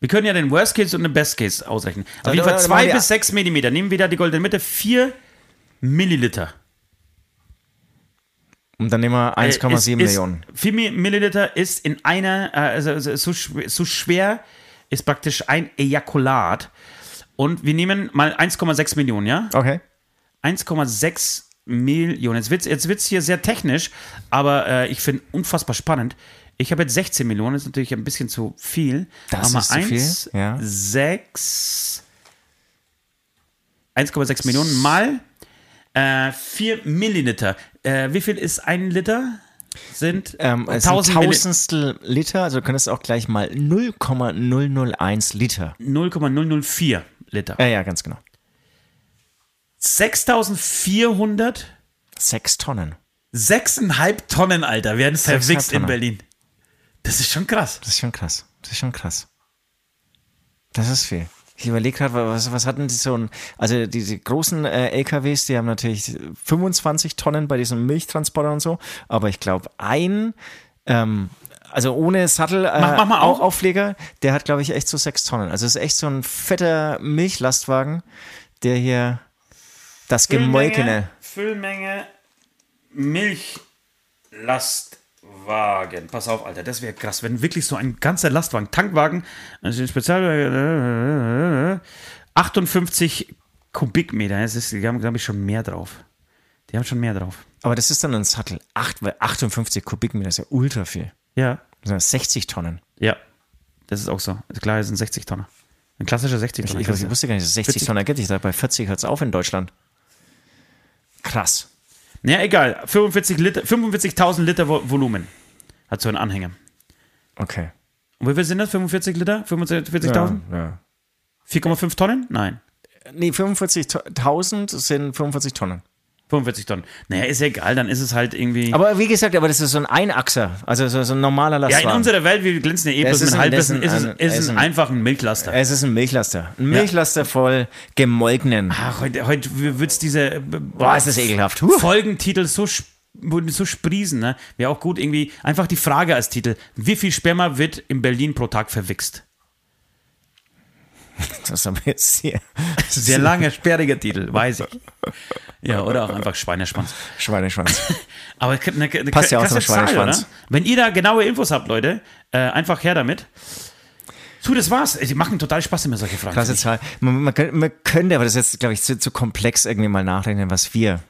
Wir können ja den Worst Case und den Best Case ausrechnen. Auf jeden Fall dann 2 machen wir- bis 6 Millimeter. Nehmen wir da die goldene Mitte. 4 Milliliter. Und dann nehmen wir 1,7 Äh, Millionen. Ist, 4 Mi- Milliliter ist in einer, äh, also, also so, so schwer ist praktisch ein Ejakulat. Und wir nehmen mal 1,6 Millionen, ja? Okay. 1,6 Millionen. Jetzt wird es jetzt wird's hier sehr technisch, aber äh, ich finde unfassbar spannend. Ich habe jetzt 16 Millionen, das ist natürlich ein bisschen zu viel. Das aber ist zu viel, ja. 6, 1,6 Millionen mal äh, 4 Milliliter. Äh, wie viel ist ein Liter? Sind Ähm, es 1000 Milli- Tausendstel Liter, also du könntest auch gleich mal 0,001 Liter. 0,004 Liter. Ja, ja, ganz genau. 6400 Sechs Tonnen. 6,5 Tonnen, Alter, werden verwichst in. Berlin. Das ist schon krass. Das ist schon krass. Das ist schon krass. Das ist viel. Ich überlege gerade, was, was hatten die so ein, also diese großen äh, LKWs, die haben natürlich 25 Tonnen bei diesem Milchtransporter und so, aber ich glaube, ein, ähm, also ohne Sattel äh, Mach- mach mal Au- auf. Aufleger, der hat, glaube ich, echt so sechs Tonnen. Also es ist echt so ein fetter Milchlastwagen, der hier das Gemolkene. Füllmenge Milchlastwagen. Pass auf, Alter, das wäre krass, wenn wirklich so ein ganzer Lastwagen, Tankwagen, also ein Spezial 58 Kubikmeter. Das ist, die haben, glaube ich, schon mehr drauf. Die haben schon mehr drauf. Aber das ist dann ein Sattel. Acht, weil 58 Kubikmeter ist ja ultra viel. Ja. Das sind 60 Tonnen. Ja. Das ist auch so. Also klar, das sind 60 Tonner. Ein klassischer 60 Ich, Tonner. ich, ich wusste gar nicht, dass es 60 40. Tonnen gibt. Ich dachte, bei 40 hört es auf in Deutschland. Krass. Ja, egal. 45 Liter, 45.000 Liter Vo- Volumen hat so ein Anhänger. Okay. Und wie viel sind das? 45 Liter? 45.000? Ja. 4,5 Tonnen? Nein. Nee, 45.000 sind 45 Tonnen. 45 Tonnen. Naja, ist ja egal, dann ist es halt irgendwie. Aber wie gesagt, aber das ist so ein Einachser, also so, so ein normaler ja, Lastwagen. in unserer Welt, wir glänzen ja eh bloß ist mit ein- Halbwissen, ist ein- ist ist es ein- einfach ein Milchlaster. es ist ein Milchlaster. Ein Milchlaster voll gemolkenen. Ach, heute, heute wird es diese äh, Boah, ist das ekelhaft. Huh. Folgentitel so, so sprießen, ne? Wäre auch gut irgendwie. Einfach die Frage als Titel: Wie viel Sperma wird in Berlin pro Tag verwichst? Das haben wir jetzt hier. Sehr langer, sperriger Titel, weiß ich. Ja, oder auch einfach Schweineschwanz. Schweineschwanz. Aber eine, eine, Passt ja auch zum Zahl, Schweineschwanz. oder? Wenn ihr da genaue Infos habt, Leute, äh, einfach her damit. So, das war's. Die machen total Spaß, immer solche Fragen. Klasse Zahl. Man, man, könnte- man könnte, aber das ist jetzt, glaube ich, zu, zu komplex irgendwie mal nachrechnen, was wir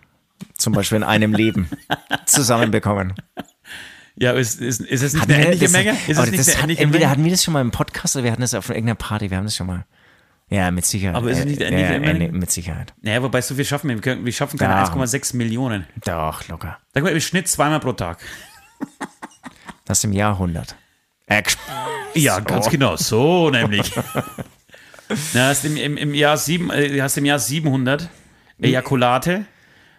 zum Beispiel in einem Leben zusammenbekommen. Ja, ist, ist, ist es nicht Hatten eine ähnliche Menge? Ist aber es nicht das eine hat, entweder Menge? hatten wir das schon mal im Podcast oder wir hatten das auf irgendeiner Party. Wir haben das schon mal. Ja, mit Sicherheit. Aber ist es nicht Äh, ähnlich ja, ähnlich- Mit Sicherheit. Naja, wobei so viel schaffen wir. Wir, können, wir schaffen keine Ja. 1,6 Millionen. Doch, locker. Sag mal, im Schnitt zweimal pro Tag. Das ist im Jahr 100. Äh, Ja, ganz genau. So nämlich. Na, hast im, im, im Jahr sieben, äh, hast im Jahr 700 Ejakulate.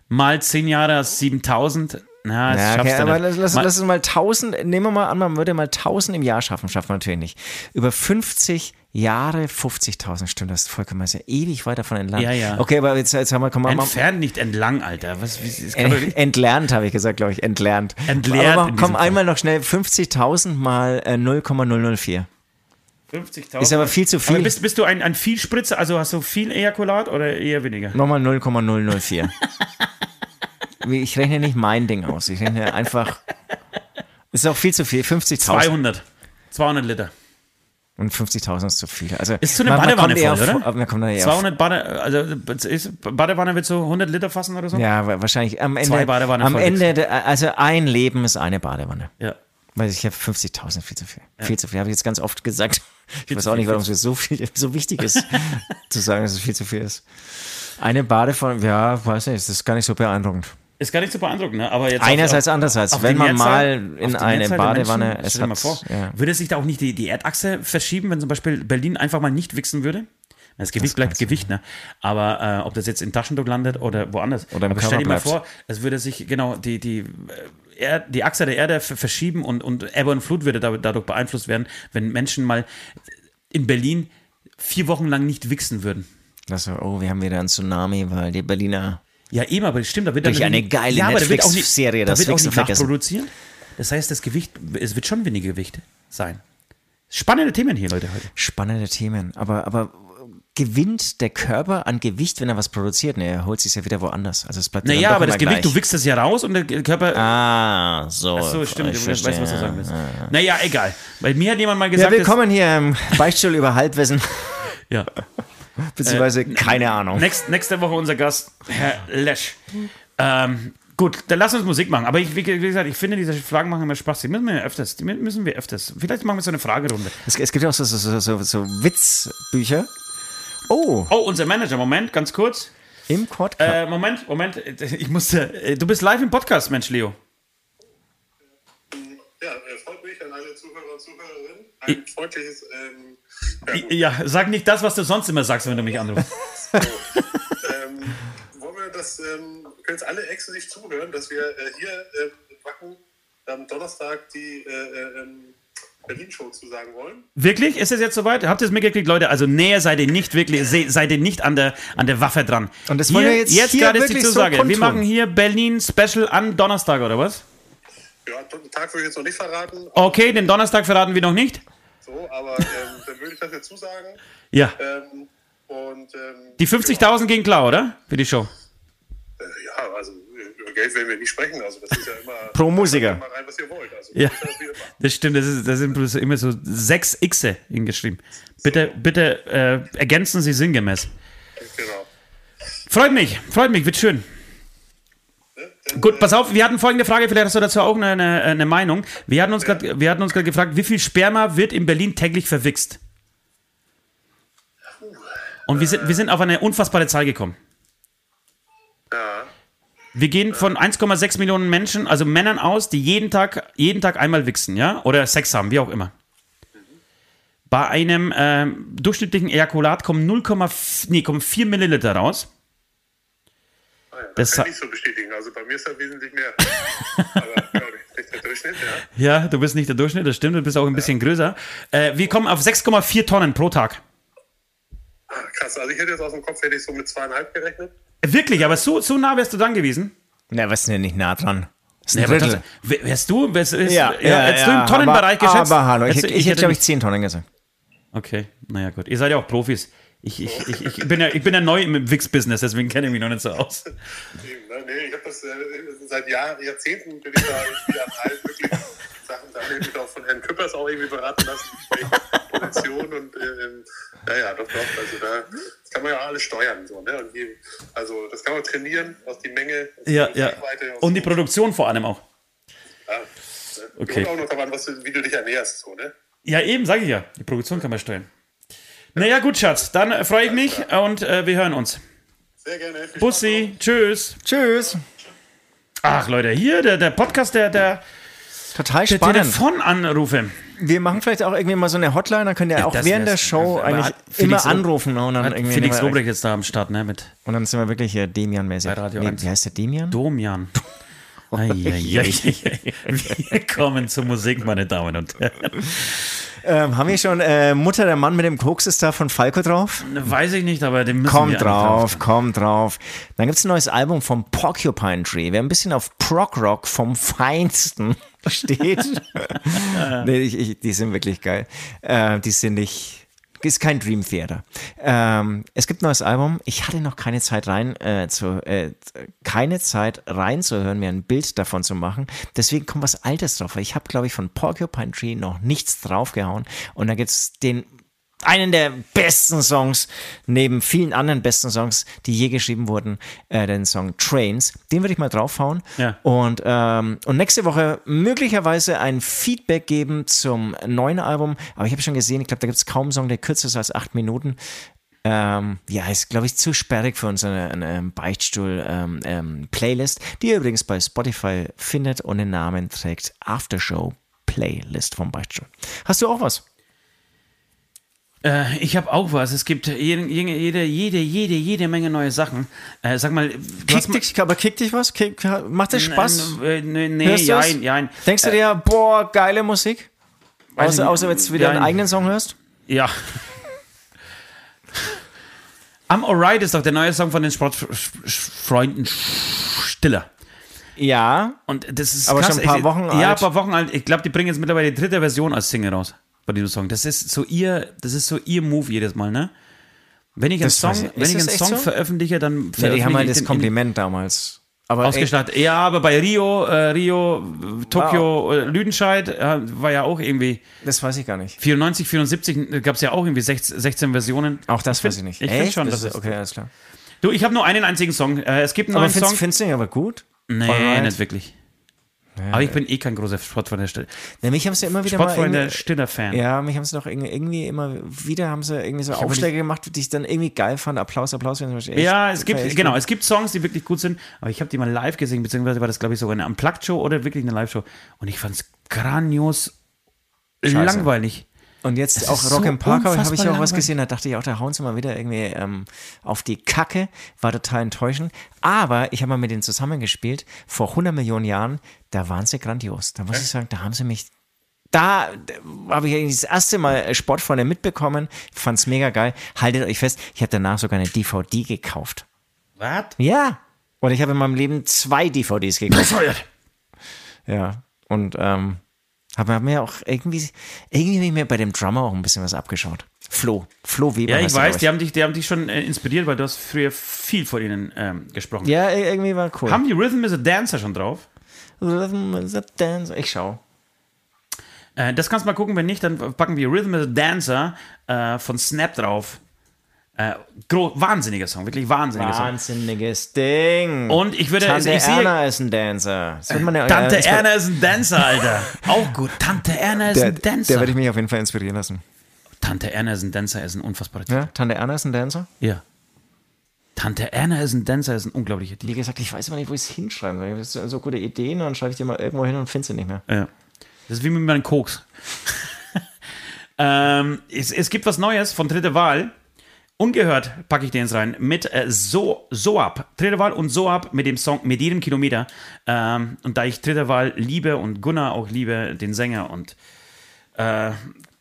Mal 10 Jahre hast 7000. Na, das schaffst okay, aber lass, lass, Mal- lass es mal 1000, nehmen wir mal an, man würde mal 1000 im Jahr schaffen, schafft man natürlich nicht. Über 50 Jahre 50.000, stimmt, das ist vollkommen, ja ewig weit davon entlang. Ja, ja. Okay, aber jetzt, jetzt haben wir, komm mal, mal Entfernt nicht entlang, Alter. Was, wie, das kann Ent, entlernt, habe ich gesagt, glaube ich, entlernt. Entleert Aber komm einmal noch schnell, 50.000 mal äh, 0,004. 50.000. Ist aber viel zu viel. Aber bist, bist du ein, ein Vielspritzer, also hast du viel Ejakulat oder eher weniger? Nochmal 0,004. Ich rechne nicht mein Ding aus, ich rechne einfach, ist auch viel zu viel, 50.000. 200. 200 Liter. Und 50.000 ist zu viel. Also, Ist so eine man- man Badewanne eher voll, auf- oder? aber Man kommt eher auf 200 Bade, also ist, Badewanne wird so 100 Liter fassen oder so? Ja, wa- wahrscheinlich am Ende. Zwei Badewannen am Ende, also ein Leben ist eine Badewanne. Ja. Weil ich habe 50.000 viel zu viel. Viel zu viel. Habe ich jetzt ganz oft gesagt. Ich weiß zu auch nicht, warum es mir so viel, so wichtig ist, zu sagen, dass es viel zu viel ist. Eine Badewanne, ja, weiß nicht, das ist gar nicht so beeindruckend. Ist gar nicht so beeindruckend, ne? Aber jetzt Einerseits, auf- andererseits. auf Wenn man Mehrzahl- mal in eine der Badewanne, Menschen, es stell dir mal vor, ja. würde sich da auch nicht die, die Erdachse verschieben, wenn zum Beispiel Berlin einfach mal nicht wichsen würde? Das Gewicht bleibt Gewicht, ne? Aber äh, ob das jetzt in Taschentuch landet oder woanders. Oder im Aber stell dir mal vor, es würde sich genau die, die, äh, Er- die Achse der Erde ver- verschieben und, und Ebbe und Flut würde da- dadurch beeinflusst werden, wenn Menschen mal in Berlin vier Wochen lang nicht wichsen würden. Also, oh, wir haben wieder einen Tsunami, weil die Berliner. Ja, eben, aber stimmt, da wird Durch dann eine geile nicht- Netflix-Serie da das wird auch nicht nachproduziert. Das heißt, das Gewicht, es wird schon weniger Gewicht sein. Spannende Themen hier, Leute, heute. Spannende Themen. Aber, aber gewinnt der Körper an Gewicht, wenn er was produziert? Nee, er holt sich ja wieder woanders. Also es bleibt ja Naja, aber das Gewicht, gleich. du wickst das ja raus und der Körper. Ah, so. Ach so, stimmt, ich du weißt, verstehe, was du ja. sagen willst. Naja, egal. Weil mir hat jemand mal Ja, gesagt, willkommen hier im Beichtstuhl über Halbwissen, ja. beziehungsweise Äh, keine Ahnung. Nächst, nächste Woche unser Gast, Herr Lesch. Ähm, gut, dann lass uns Musik machen. Aber ich, wie wie gesagt, ich finde, diese Fragen machen immer Spaß. Die müssen wir öfters. Die müssen wir öfters. Vielleicht machen wir so eine Fragerunde. Es, es gibt ja auch so, so, so, so, so Witzbücher. Oh, Oh, unser Manager, Moment, ganz kurz. im Quad. Äh, Moment, Moment. Ich musste. äh, Du bist live im Podcast, Mensch, Leo. Ja, äh, freut mich an alle Zuhörer und Zuhörerinnen. Ein freundliches, ähm, ja, gut, Ja, sag nicht das, was du sonst immer sagst, wenn du mich anrufst. ähm, wollen wir das, ähm, können jetzt alle exklusiv zuhören, dass wir äh, hier äh, in Wacken am Donnerstag die äh, äh, ähm, Berlin-Show zusagen wollen. Wirklich? Ist es jetzt soweit? Habt ihr es mitgekriegt, Leute? Also näher seid ihr nicht wirklich, se- seid ihr nicht an der, an der Waffe dran. Und das wollen wir jetzt hier gerade ist die wirklich so Zusage. wir machen hier Berlin Special am Donnerstag, oder was? Ja, den Tag würde ich jetzt noch nicht verraten, Okay, den Donnerstag verraten wir noch nicht. So, aber ähm, dann würde ich das jetzt zusagen. Ja. Ähm, und ähm, Die 50.000 gehen klar, oder? Für die Show. äh, ja, also über Geld werden wir nicht sprechen. Also das ist ja immer Pro Musiker. Mal rein, was ihr wollt. Also, Ja. das ja immer. Das stimmt, das, ist, das sind bloß immer so sechs Xe hingeschrieben. Bitte, bitte äh, ergänzen Sie sinngemäß. Genau. Freut mich, freut mich, wird schön. Gut, pass auf, wir hatten folgende Frage, vielleicht hast du dazu auch eine, eine, Meinung. Wir hatten uns uns gerade gefragt, wie viel Sperma wird in Berlin täglich verwichst? Und wir sind, wir sind auf eine unfassbare Zahl gekommen. Ja. Wir gehen von 1,6 Millionen Menschen, also Männern aus, die jeden Tag, jeden Tag einmal wichsen, ja? Oder Sex haben, wie auch immer. Bei einem ähm, durchschnittlichen Ejakulat kommen 0,4 nee, kommen 4 Milliliter raus. Ja, Das das kann ich nicht so bestätigen. Also bei mir ist das wesentlich mehr. Aber ja, nicht der Durchschnitt, ja. Ja, du bist nicht der Durchschnitt, das stimmt, du bist auch ein bisschen größer. Äh, wir kommen auf 6,4 Tonnen pro Tag. Ah, krass, also ich hätte jetzt aus dem Kopf hätte ich so mit zweieinhalb gerechnet. Wirklich, aber so, so nah wärst du dann gewesen. Na, was ist denn nicht nah dran? Das ist Ja, ein aber Drittel. das- wär- Wärst du, wärst, wärst, Ja, ja, hättest ja, du im Tonnenbereich aber, geschätzt? Aber hallo, ich, Hättest du- ich hätte, glaube ich, nicht- 10 Tonnen gesagt. Okay, naja, gut. Ihr seid ja auch Profis. Ich, ich, ich, ich, bin, ja, ich bin ja neu im Wix-Business, deswegen kenne ich mich noch nicht so aus. Ne? Nee, ich habe das äh, seit Jahr, Jahrzehnten bin ich da irgendwie an allen möglichen Sachen. Da habe ich mich auch von Herrn Küppers auch irgendwie beraten lassen, welche Position und äh, ähm, naja, doch, doch. Also da das kann man ja alles steuern. So, ne? und je, also das kann man trainieren, aus die Menge, aus Ja, die ja. Reichweite, Und die Produktion vor allem auch. ja? Okay. Und auch noch daran, was wie du dich ernährst. So, ne? Ja, eben, sage ich ja. Die Produktion kann man steuern. Naja, gut, Schatz. Dann äh, freue ich mich und äh, wir hören uns. Sehr gerne. Bussi, tschüss. Tschüss. Ach, Leute, hier der, der Podcast der, der, Total der spannend. Telefonanrufe. Wir machen vielleicht auch irgendwie mal so eine Hotline, dann könnt ihr auch das während der. Show eigentlich Felix immer anrufen. Und dann, irgendwie Felix Lobrecht jetzt da am Start, ne? Mit und dann sind wir wirklich hier Demian-mäßig. Bei Radio Nee, 1. wie heißt der Demian? Domian. Eieiei. Wir kommen zur Musik, meine Damen und Herren. Ähm, haben wir schon äh, Mutter der Mann mit dem Koks ist da von Falco drauf? Weiß ich nicht, aber den müssen Komm wir drauf, komm drauf. Dann gibt's ein neues Album vom Porcupine Tree. Wer ein bisschen auf Prog Rock vom Feinsten steht. nee, ich, ich, die sind wirklich geil. Äh, die sind nicht. Ist kein Dream Theater. Ähm, es gibt ein neues Album. Ich hatte noch keine Zeit rein äh, zu, äh, keine Zeit reinzuhören, mir ein Bild davon zu machen. Deswegen kommt was Altes drauf. Ich habe, glaube ich, von Porcupine Tree noch nichts draufgehauen. Und da gibt's den einen der besten Songs, neben vielen anderen besten Songs, die je geschrieben wurden, äh, den Song Trains. Den würde ich mal draufhauen. Ja. Und, ähm, und nächste Woche möglicherweise ein Feedback geben zum neuen Album. Aber ich habe schon gesehen, ich glaube, da gibt es kaum einen Song, der kürzer ist als acht Minuten. Ähm, ja, ist, glaube ich, zu sperrig für unsere eine Beichtstuhl-Playlist, die ihr übrigens bei Spotify findet und den Namen trägt Aftershow Playlist vom Beichtstuhl. Hast du auch was? Äh, ich habe auch was. Es gibt jede, jede, jede, jede, jede Menge neue Sachen. Äh, sag mal, Kickt dich, aber kickt dich was? Kick, macht dir Spaß? Äh, nee, nee, jein, jein. Denkst du dir, boah, geile Musik? Ich Außer, außer wenn du wieder einen Jein. eigenen Song hörst? Ja. I'm Alright ist doch der neue Song von den Sportfreunden Stiller. Ja. Und das ist Aber krass. schon ein paar Ich- Wochen Ja, alt. ein paar Wochen alt. Ich glaube, die bringen jetzt mittlerweile die dritte Version als Single raus bei diesem Song. Das ist so ihr, das ist so ihr Move jedes Mal, ne? Wenn ich einen Das Song, ich. wenn ich das einen Song so? veröffentliche, dann ja die veröffentliche haben halt das Kompliment damals. Aber ey, ausgestattet. Ja, aber bei Rio, äh, Rio, Tokio, äh, Lüdenscheid äh, war ja auch irgendwie das weiß ich gar nicht. 94, 74 gab es ja auch irgendwie 16, 16 Versionen. Auch das Ich find- weiß ich nicht. Ich finde schon, das dass ist es. okay, alles klar. Du, ich habe nur einen einzigen Song. Äh, es gibt einen Aber neuen findest, Song. findest du ihn aber gut? nee, Alright. nicht wirklich. Aber ich bin eh kein großer Sportfreund Stiller. Ja, mich haben sie immer wieder mal Sportfreunde irgendwie, Stiller-Fan. ja, mich haben sie doch irgendwie, immer wieder haben sie irgendwie so Aufschläge gemacht, die ich dann irgendwie geil fand. Applaus, Applaus. wenn echt- Ja, es gibt, genau, es gibt Songs, die wirklich gut sind, aber ich habe die mal live gesehen, beziehungsweise war das, glaube ich, sogar eine Unplugged-Show oder wirklich eine Live-Show. Und ich fand es grandios langweilig. Und jetzt Es auch Rock so im Park habe ich auch was gesehen, da dachte ich auch, da hauen sie mal wieder irgendwie ähm, auf die Kacke, war total enttäuschend. Aber ich habe mal mit denen zusammengespielt, vor 100 Millionen Jahren, da waren sie grandios. Da muss ich sagen, da haben sie mich, da habe ich eigentlich das erste Mal äh, Sportfreunde mitbekommen, fand's mega geil. Haltet euch fest, ich habe danach sogar eine DVD gekauft. Was? Ja. Und ich habe in meinem Leben zwei DVDs gekauft. Befeuert. Ja, und ähm, habe hab mir auch irgendwie, irgendwie habe ich mir bei dem Drummer auch ein bisschen was abgeschaut. Flo, Flo Weber. Ja, ich weiß, die haben, dich, die haben dich schon äh, inspiriert, weil du hast früher viel von ihnen ähm, gesprochen. Ja, irgendwie war cool. Haben die Rhythm is a Dancer schon drauf? Rhythm is a Dance. Ich schau. Äh, das kannst du mal gucken, wenn nicht, dann packen wir Rhythm is a Dancer äh, von Snap drauf. Äh, wahnsinniger Song, wirklich wahnsinniger Song. Wahnsinniges Ding. Und ich würde, Tante ich sehe, Erna ist ein Dancer. Ja, Tante das wird- Erna ist ein Dancer, Alter. Auch gut. Tante Erna ist Der, ein der Dancer. werde ich mich auf jeden Fall inspirieren lassen. Tante Erna ist ein Dancer, ist ein unfassbarer Titel. Ja, Tante Erna ist ein Dancer. Ja. Tante Erna ist ein Dancer, ist ein unglaublicher Titel. Wie gesagt, ich weiß immer nicht, wo ich es hinschreiben soll. Ich habe so, gute Ideen und dann schreibe ich die mal irgendwo hin und finde sie nicht mehr. Ja. Das ist wie mit meinen Koks. Ähm, es, es gibt was Neues von Dritte Wahl. Ungehört packe ich den jetzt rein mit äh, so Soab. Dritte Wahl und Soab mit dem Song Mit jedem Kilometer. Ähm, und da ich Dritte Wahl liebe und Gunnar auch liebe, den Sänger, und äh,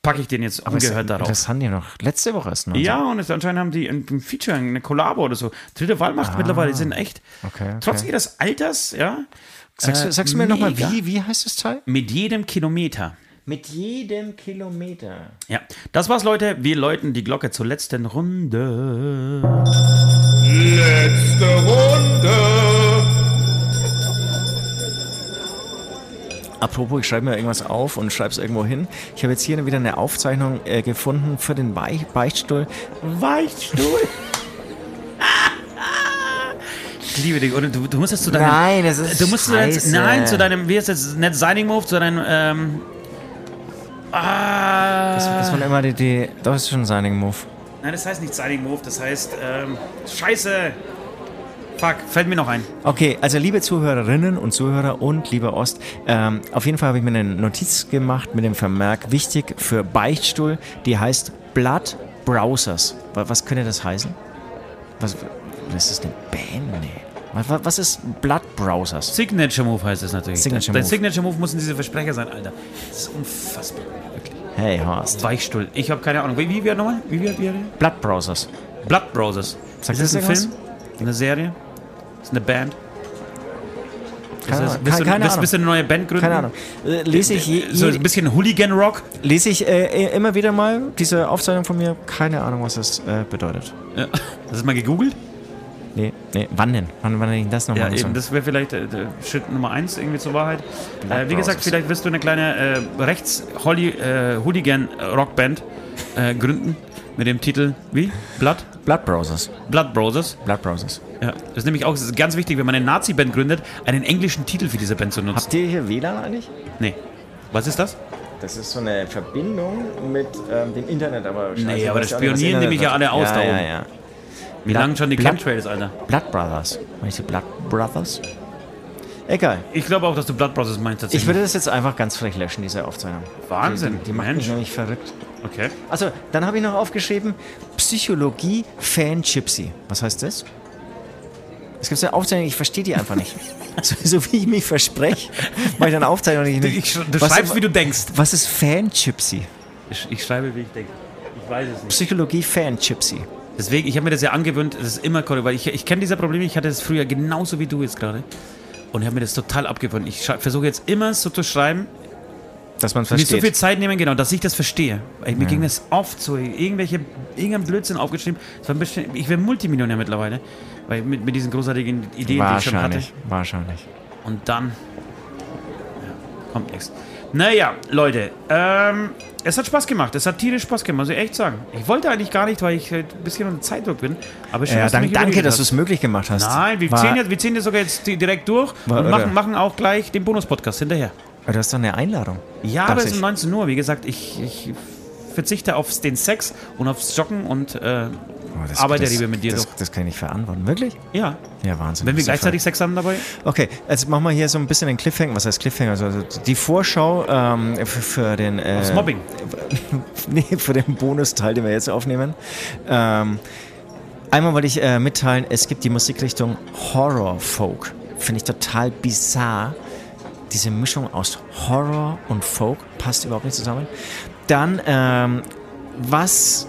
packe ich den jetzt ungehört darauf. Das haben die noch letzte Woche erst noch. Ja, und es, anscheinend haben die ein, ein Feature, eine Kollabo oder so. Dritte Wahl macht mittlerweile, die sind echt. Ah, Okay, okay. Trotz ihres Alters, ja. Sagst, du- äh, sagst du mir nochmal, wie, wie heißt das Teil? Mit jedem Kilometer. Mit jedem Kilometer. Ja, das war's, Leute. Wir läuten die Glocke zur letzten Runde. Letzte Runde. Apropos, ich schreibe mir irgendwas auf und schreibe es irgendwo hin. Ich habe jetzt hier wieder eine Aufzeichnung äh, gefunden für den Weich Beichtstuhl. Weichstuhl. ich liebe dich. Oder du, du musst jetzt zu deinem. Nein, das ist Du musst scheiße. nein, zu deinem, wie heißt das, nicht Signing Move, zu deinem, ähm, ah, Das war immer die, die das ist schon ein Signing Move. nein, das heißt nicht Signing Move, das heißt, ähm, Scheiße. Fuck, fällt mir noch ein. Okay, also liebe Zuhörerinnen und Zuhörer und lieber Ost, ähm, auf jeden Fall habe ich mir eine Notiz gemacht mit dem Vermerk, wichtig für Beichtstuhl, die heißt Blood Browsers. Wa- Was könnte das heißen? Was, was ist eine Band? Nee. Was- Was, was ist Blood Browsers? Signature Move heißt es natürlich. Signature Dein Move. Signature Move müssen diese Versprecher sein, Alter. Das ist unfassbar. Wirklich. Hey Horst. Weichstuhl. Ich habe keine Ahnung. Wie, wie, wie nochmal? Wie, wie, wie, wie? Blood Browsers. Blood Brothers. Sagt ist das das ein? Film? Eine Serie? Ist eine Band? Keine das, Ahnung. bist, du, Keine Ahnung. bist du eine neue Band gründen? Keine Ahnung. Äh, lese ich, je, So ein bisschen Hooligan-Rock? lese ich äh, immer wieder mal diese Aufzeichnung von mir. Keine Ahnung, was das äh, bedeutet. Ja. Das ist mal gegoogelt? Nee, nee. Wann denn? Wann, wann denn ich das Ja, nochmal eben. Das wäre vielleicht äh, Schritt Nummer eins irgendwie zur Wahrheit. Äh, wie gesagt, Browsers. vielleicht wirst du eine kleine äh, Rechts-Hooligan-Rockband äh, gründen. Mit dem Titel, wie? Blood? Blood Browsers. Blood Brothers. Blood Browsers. Ja. Das ist nämlich auch ist ganz wichtig, wenn man eine Nazi-Band gründet, einen englischen Titel für diese Band zu nutzen. Habt ihr hier WLAN eigentlich? Nee. Was ist das? Das ist so eine Verbindung mit ähm, dem Internet, aber scheiße, Nee, ich aber das spionieren mich ja alle aus ja, da ja, oben. Ja, Wie lange schon die Blood- Chemtrails, Alter? Blood Brothers. Meinst du Blood Brothers? Egal. Ich glaube auch, dass du Blood Brothers meinst. Ich würde das jetzt einfach ganz frech löschen, diese Aufzeichnung. Wahnsinn, Die, die macht Mensch. mich nämlich verrückt. Okay. Also, dann habe ich noch aufgeschrieben, Psychologie Fan Gypsy. Was heißt das? Es gibt so eine Aufzeichnung, ich verstehe die einfach nicht. so, so wie ich mich verspreche, mache ich dann Aufzeichnung nicht. Ich, sch- du Was- schreibst, wie du denkst. Was ist Fan Gypsy? Ich, ich schreibe, wie ich denke. Ich weiß es nicht. Psychologie Fan Gypsy. Deswegen, ich habe mir das ja angewöhnt, das ist immer korrekt, weil ich, ich kenne diese Probleme, ich hatte das früher genauso wie du jetzt gerade. Und ich habe mir das total abgewöhnt. Ich versuche jetzt immer so zu schreiben, Dass man mir so versteht. viel Zeit nehmen, genau, dass ich das verstehe. Weil mir ging das oft so, irgendwelche, irgendein Blödsinn aufgeschrieben. Bisschen, ich wäre Multimillionär mittlerweile, weil mit, mit diesen großartigen Ideen, die ich schon hatte. Wahrscheinlich. Wahrscheinlich. Und dann ja, kommt nichts. Naja, Leute, ähm, es hat Spaß gemacht. Es hat tierisch Spaß gemacht, muss ich echt sagen. Ich wollte eigentlich gar nicht, weil ich halt ein bisschen unter Zeitdruck bin. Aber schön, Ja, dass du dank, danke, dass du es möglich gemacht hast. Nein, wir War- ziehen, jetzt, wir ziehen jetzt sogar jetzt di- direkt durch War und machen, machen auch gleich den Bonus-Podcast hinterher. Aber Du hast doch eine Einladung. Ja, aber es ist um 19 Uhr. Wie gesagt, ich, ich verzichte auf den Sex und aufs Joggen und äh, das- arbeite das- lieber mit dir das, doch. das kann ich nicht verantworten. Wirklich? Ja. Ja, Wahnsinn. Wenn wir Das gleichzeitig Sex haben dabei? Okay, jetzt machen wir hier so ein bisschen den Cliffhanger. Was heißt Cliffhanger? Also also die Vorschau ähm, für, für den. Äh, Aufs Mobbing. nee, für den Bonusteil, den wir jetzt aufnehmen. Ähm, einmal wollte ich äh, mitteilen, es gibt die Musikrichtung Horror Folk. Finde ich total bizarr. Diese Mischung aus Horror und Folk passt überhaupt nicht zusammen. Dann, ähm, was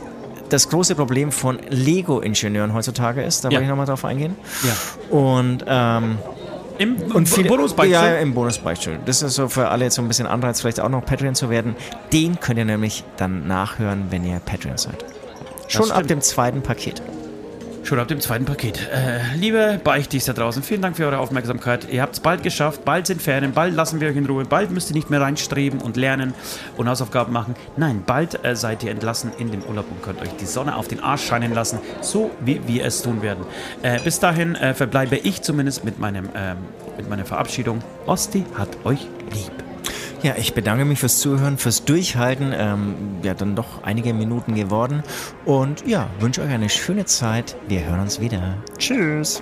das große Problem von Lego-Ingenieuren heutzutage ist, da Ja. wollte ich nochmal drauf eingehen. Ja. Und, ähm, Im und viele, Bonusbeichte? Ja, im Bonusbeichte. Das ist so für alle jetzt so ein bisschen Anreiz, vielleicht auch noch Patreon zu werden. Den könnt ihr nämlich dann nachhören, wenn ihr Patreon seid. Schon ab dem zweiten Paket. Schon ab dem zweiten Paket. Äh, liebe Beichtis da draußen, vielen Dank für eure Aufmerksamkeit. Ihr habt es bald geschafft, bald sind Ferien, bald lassen wir euch in Ruhe, bald müsst ihr nicht mehr reinstreben und lernen und Hausaufgaben machen. Nein, bald äh, seid ihr entlassen in den Urlaub und könnt euch die Sonne auf den Arsch scheinen lassen, so wie wir es tun werden. Äh, bis dahin äh, verbleibe ich zumindest mit, meinem, ähm, mit meiner Verabschiedung. Osti hat euch lieb. Ja, ich bedanke mich fürs Zuhören, fürs Durchhalten. Ähm, ja, dann doch einige Minuten geworden. Und ja, wünsche euch eine schöne Zeit. Wir hören uns wieder. Tschüss.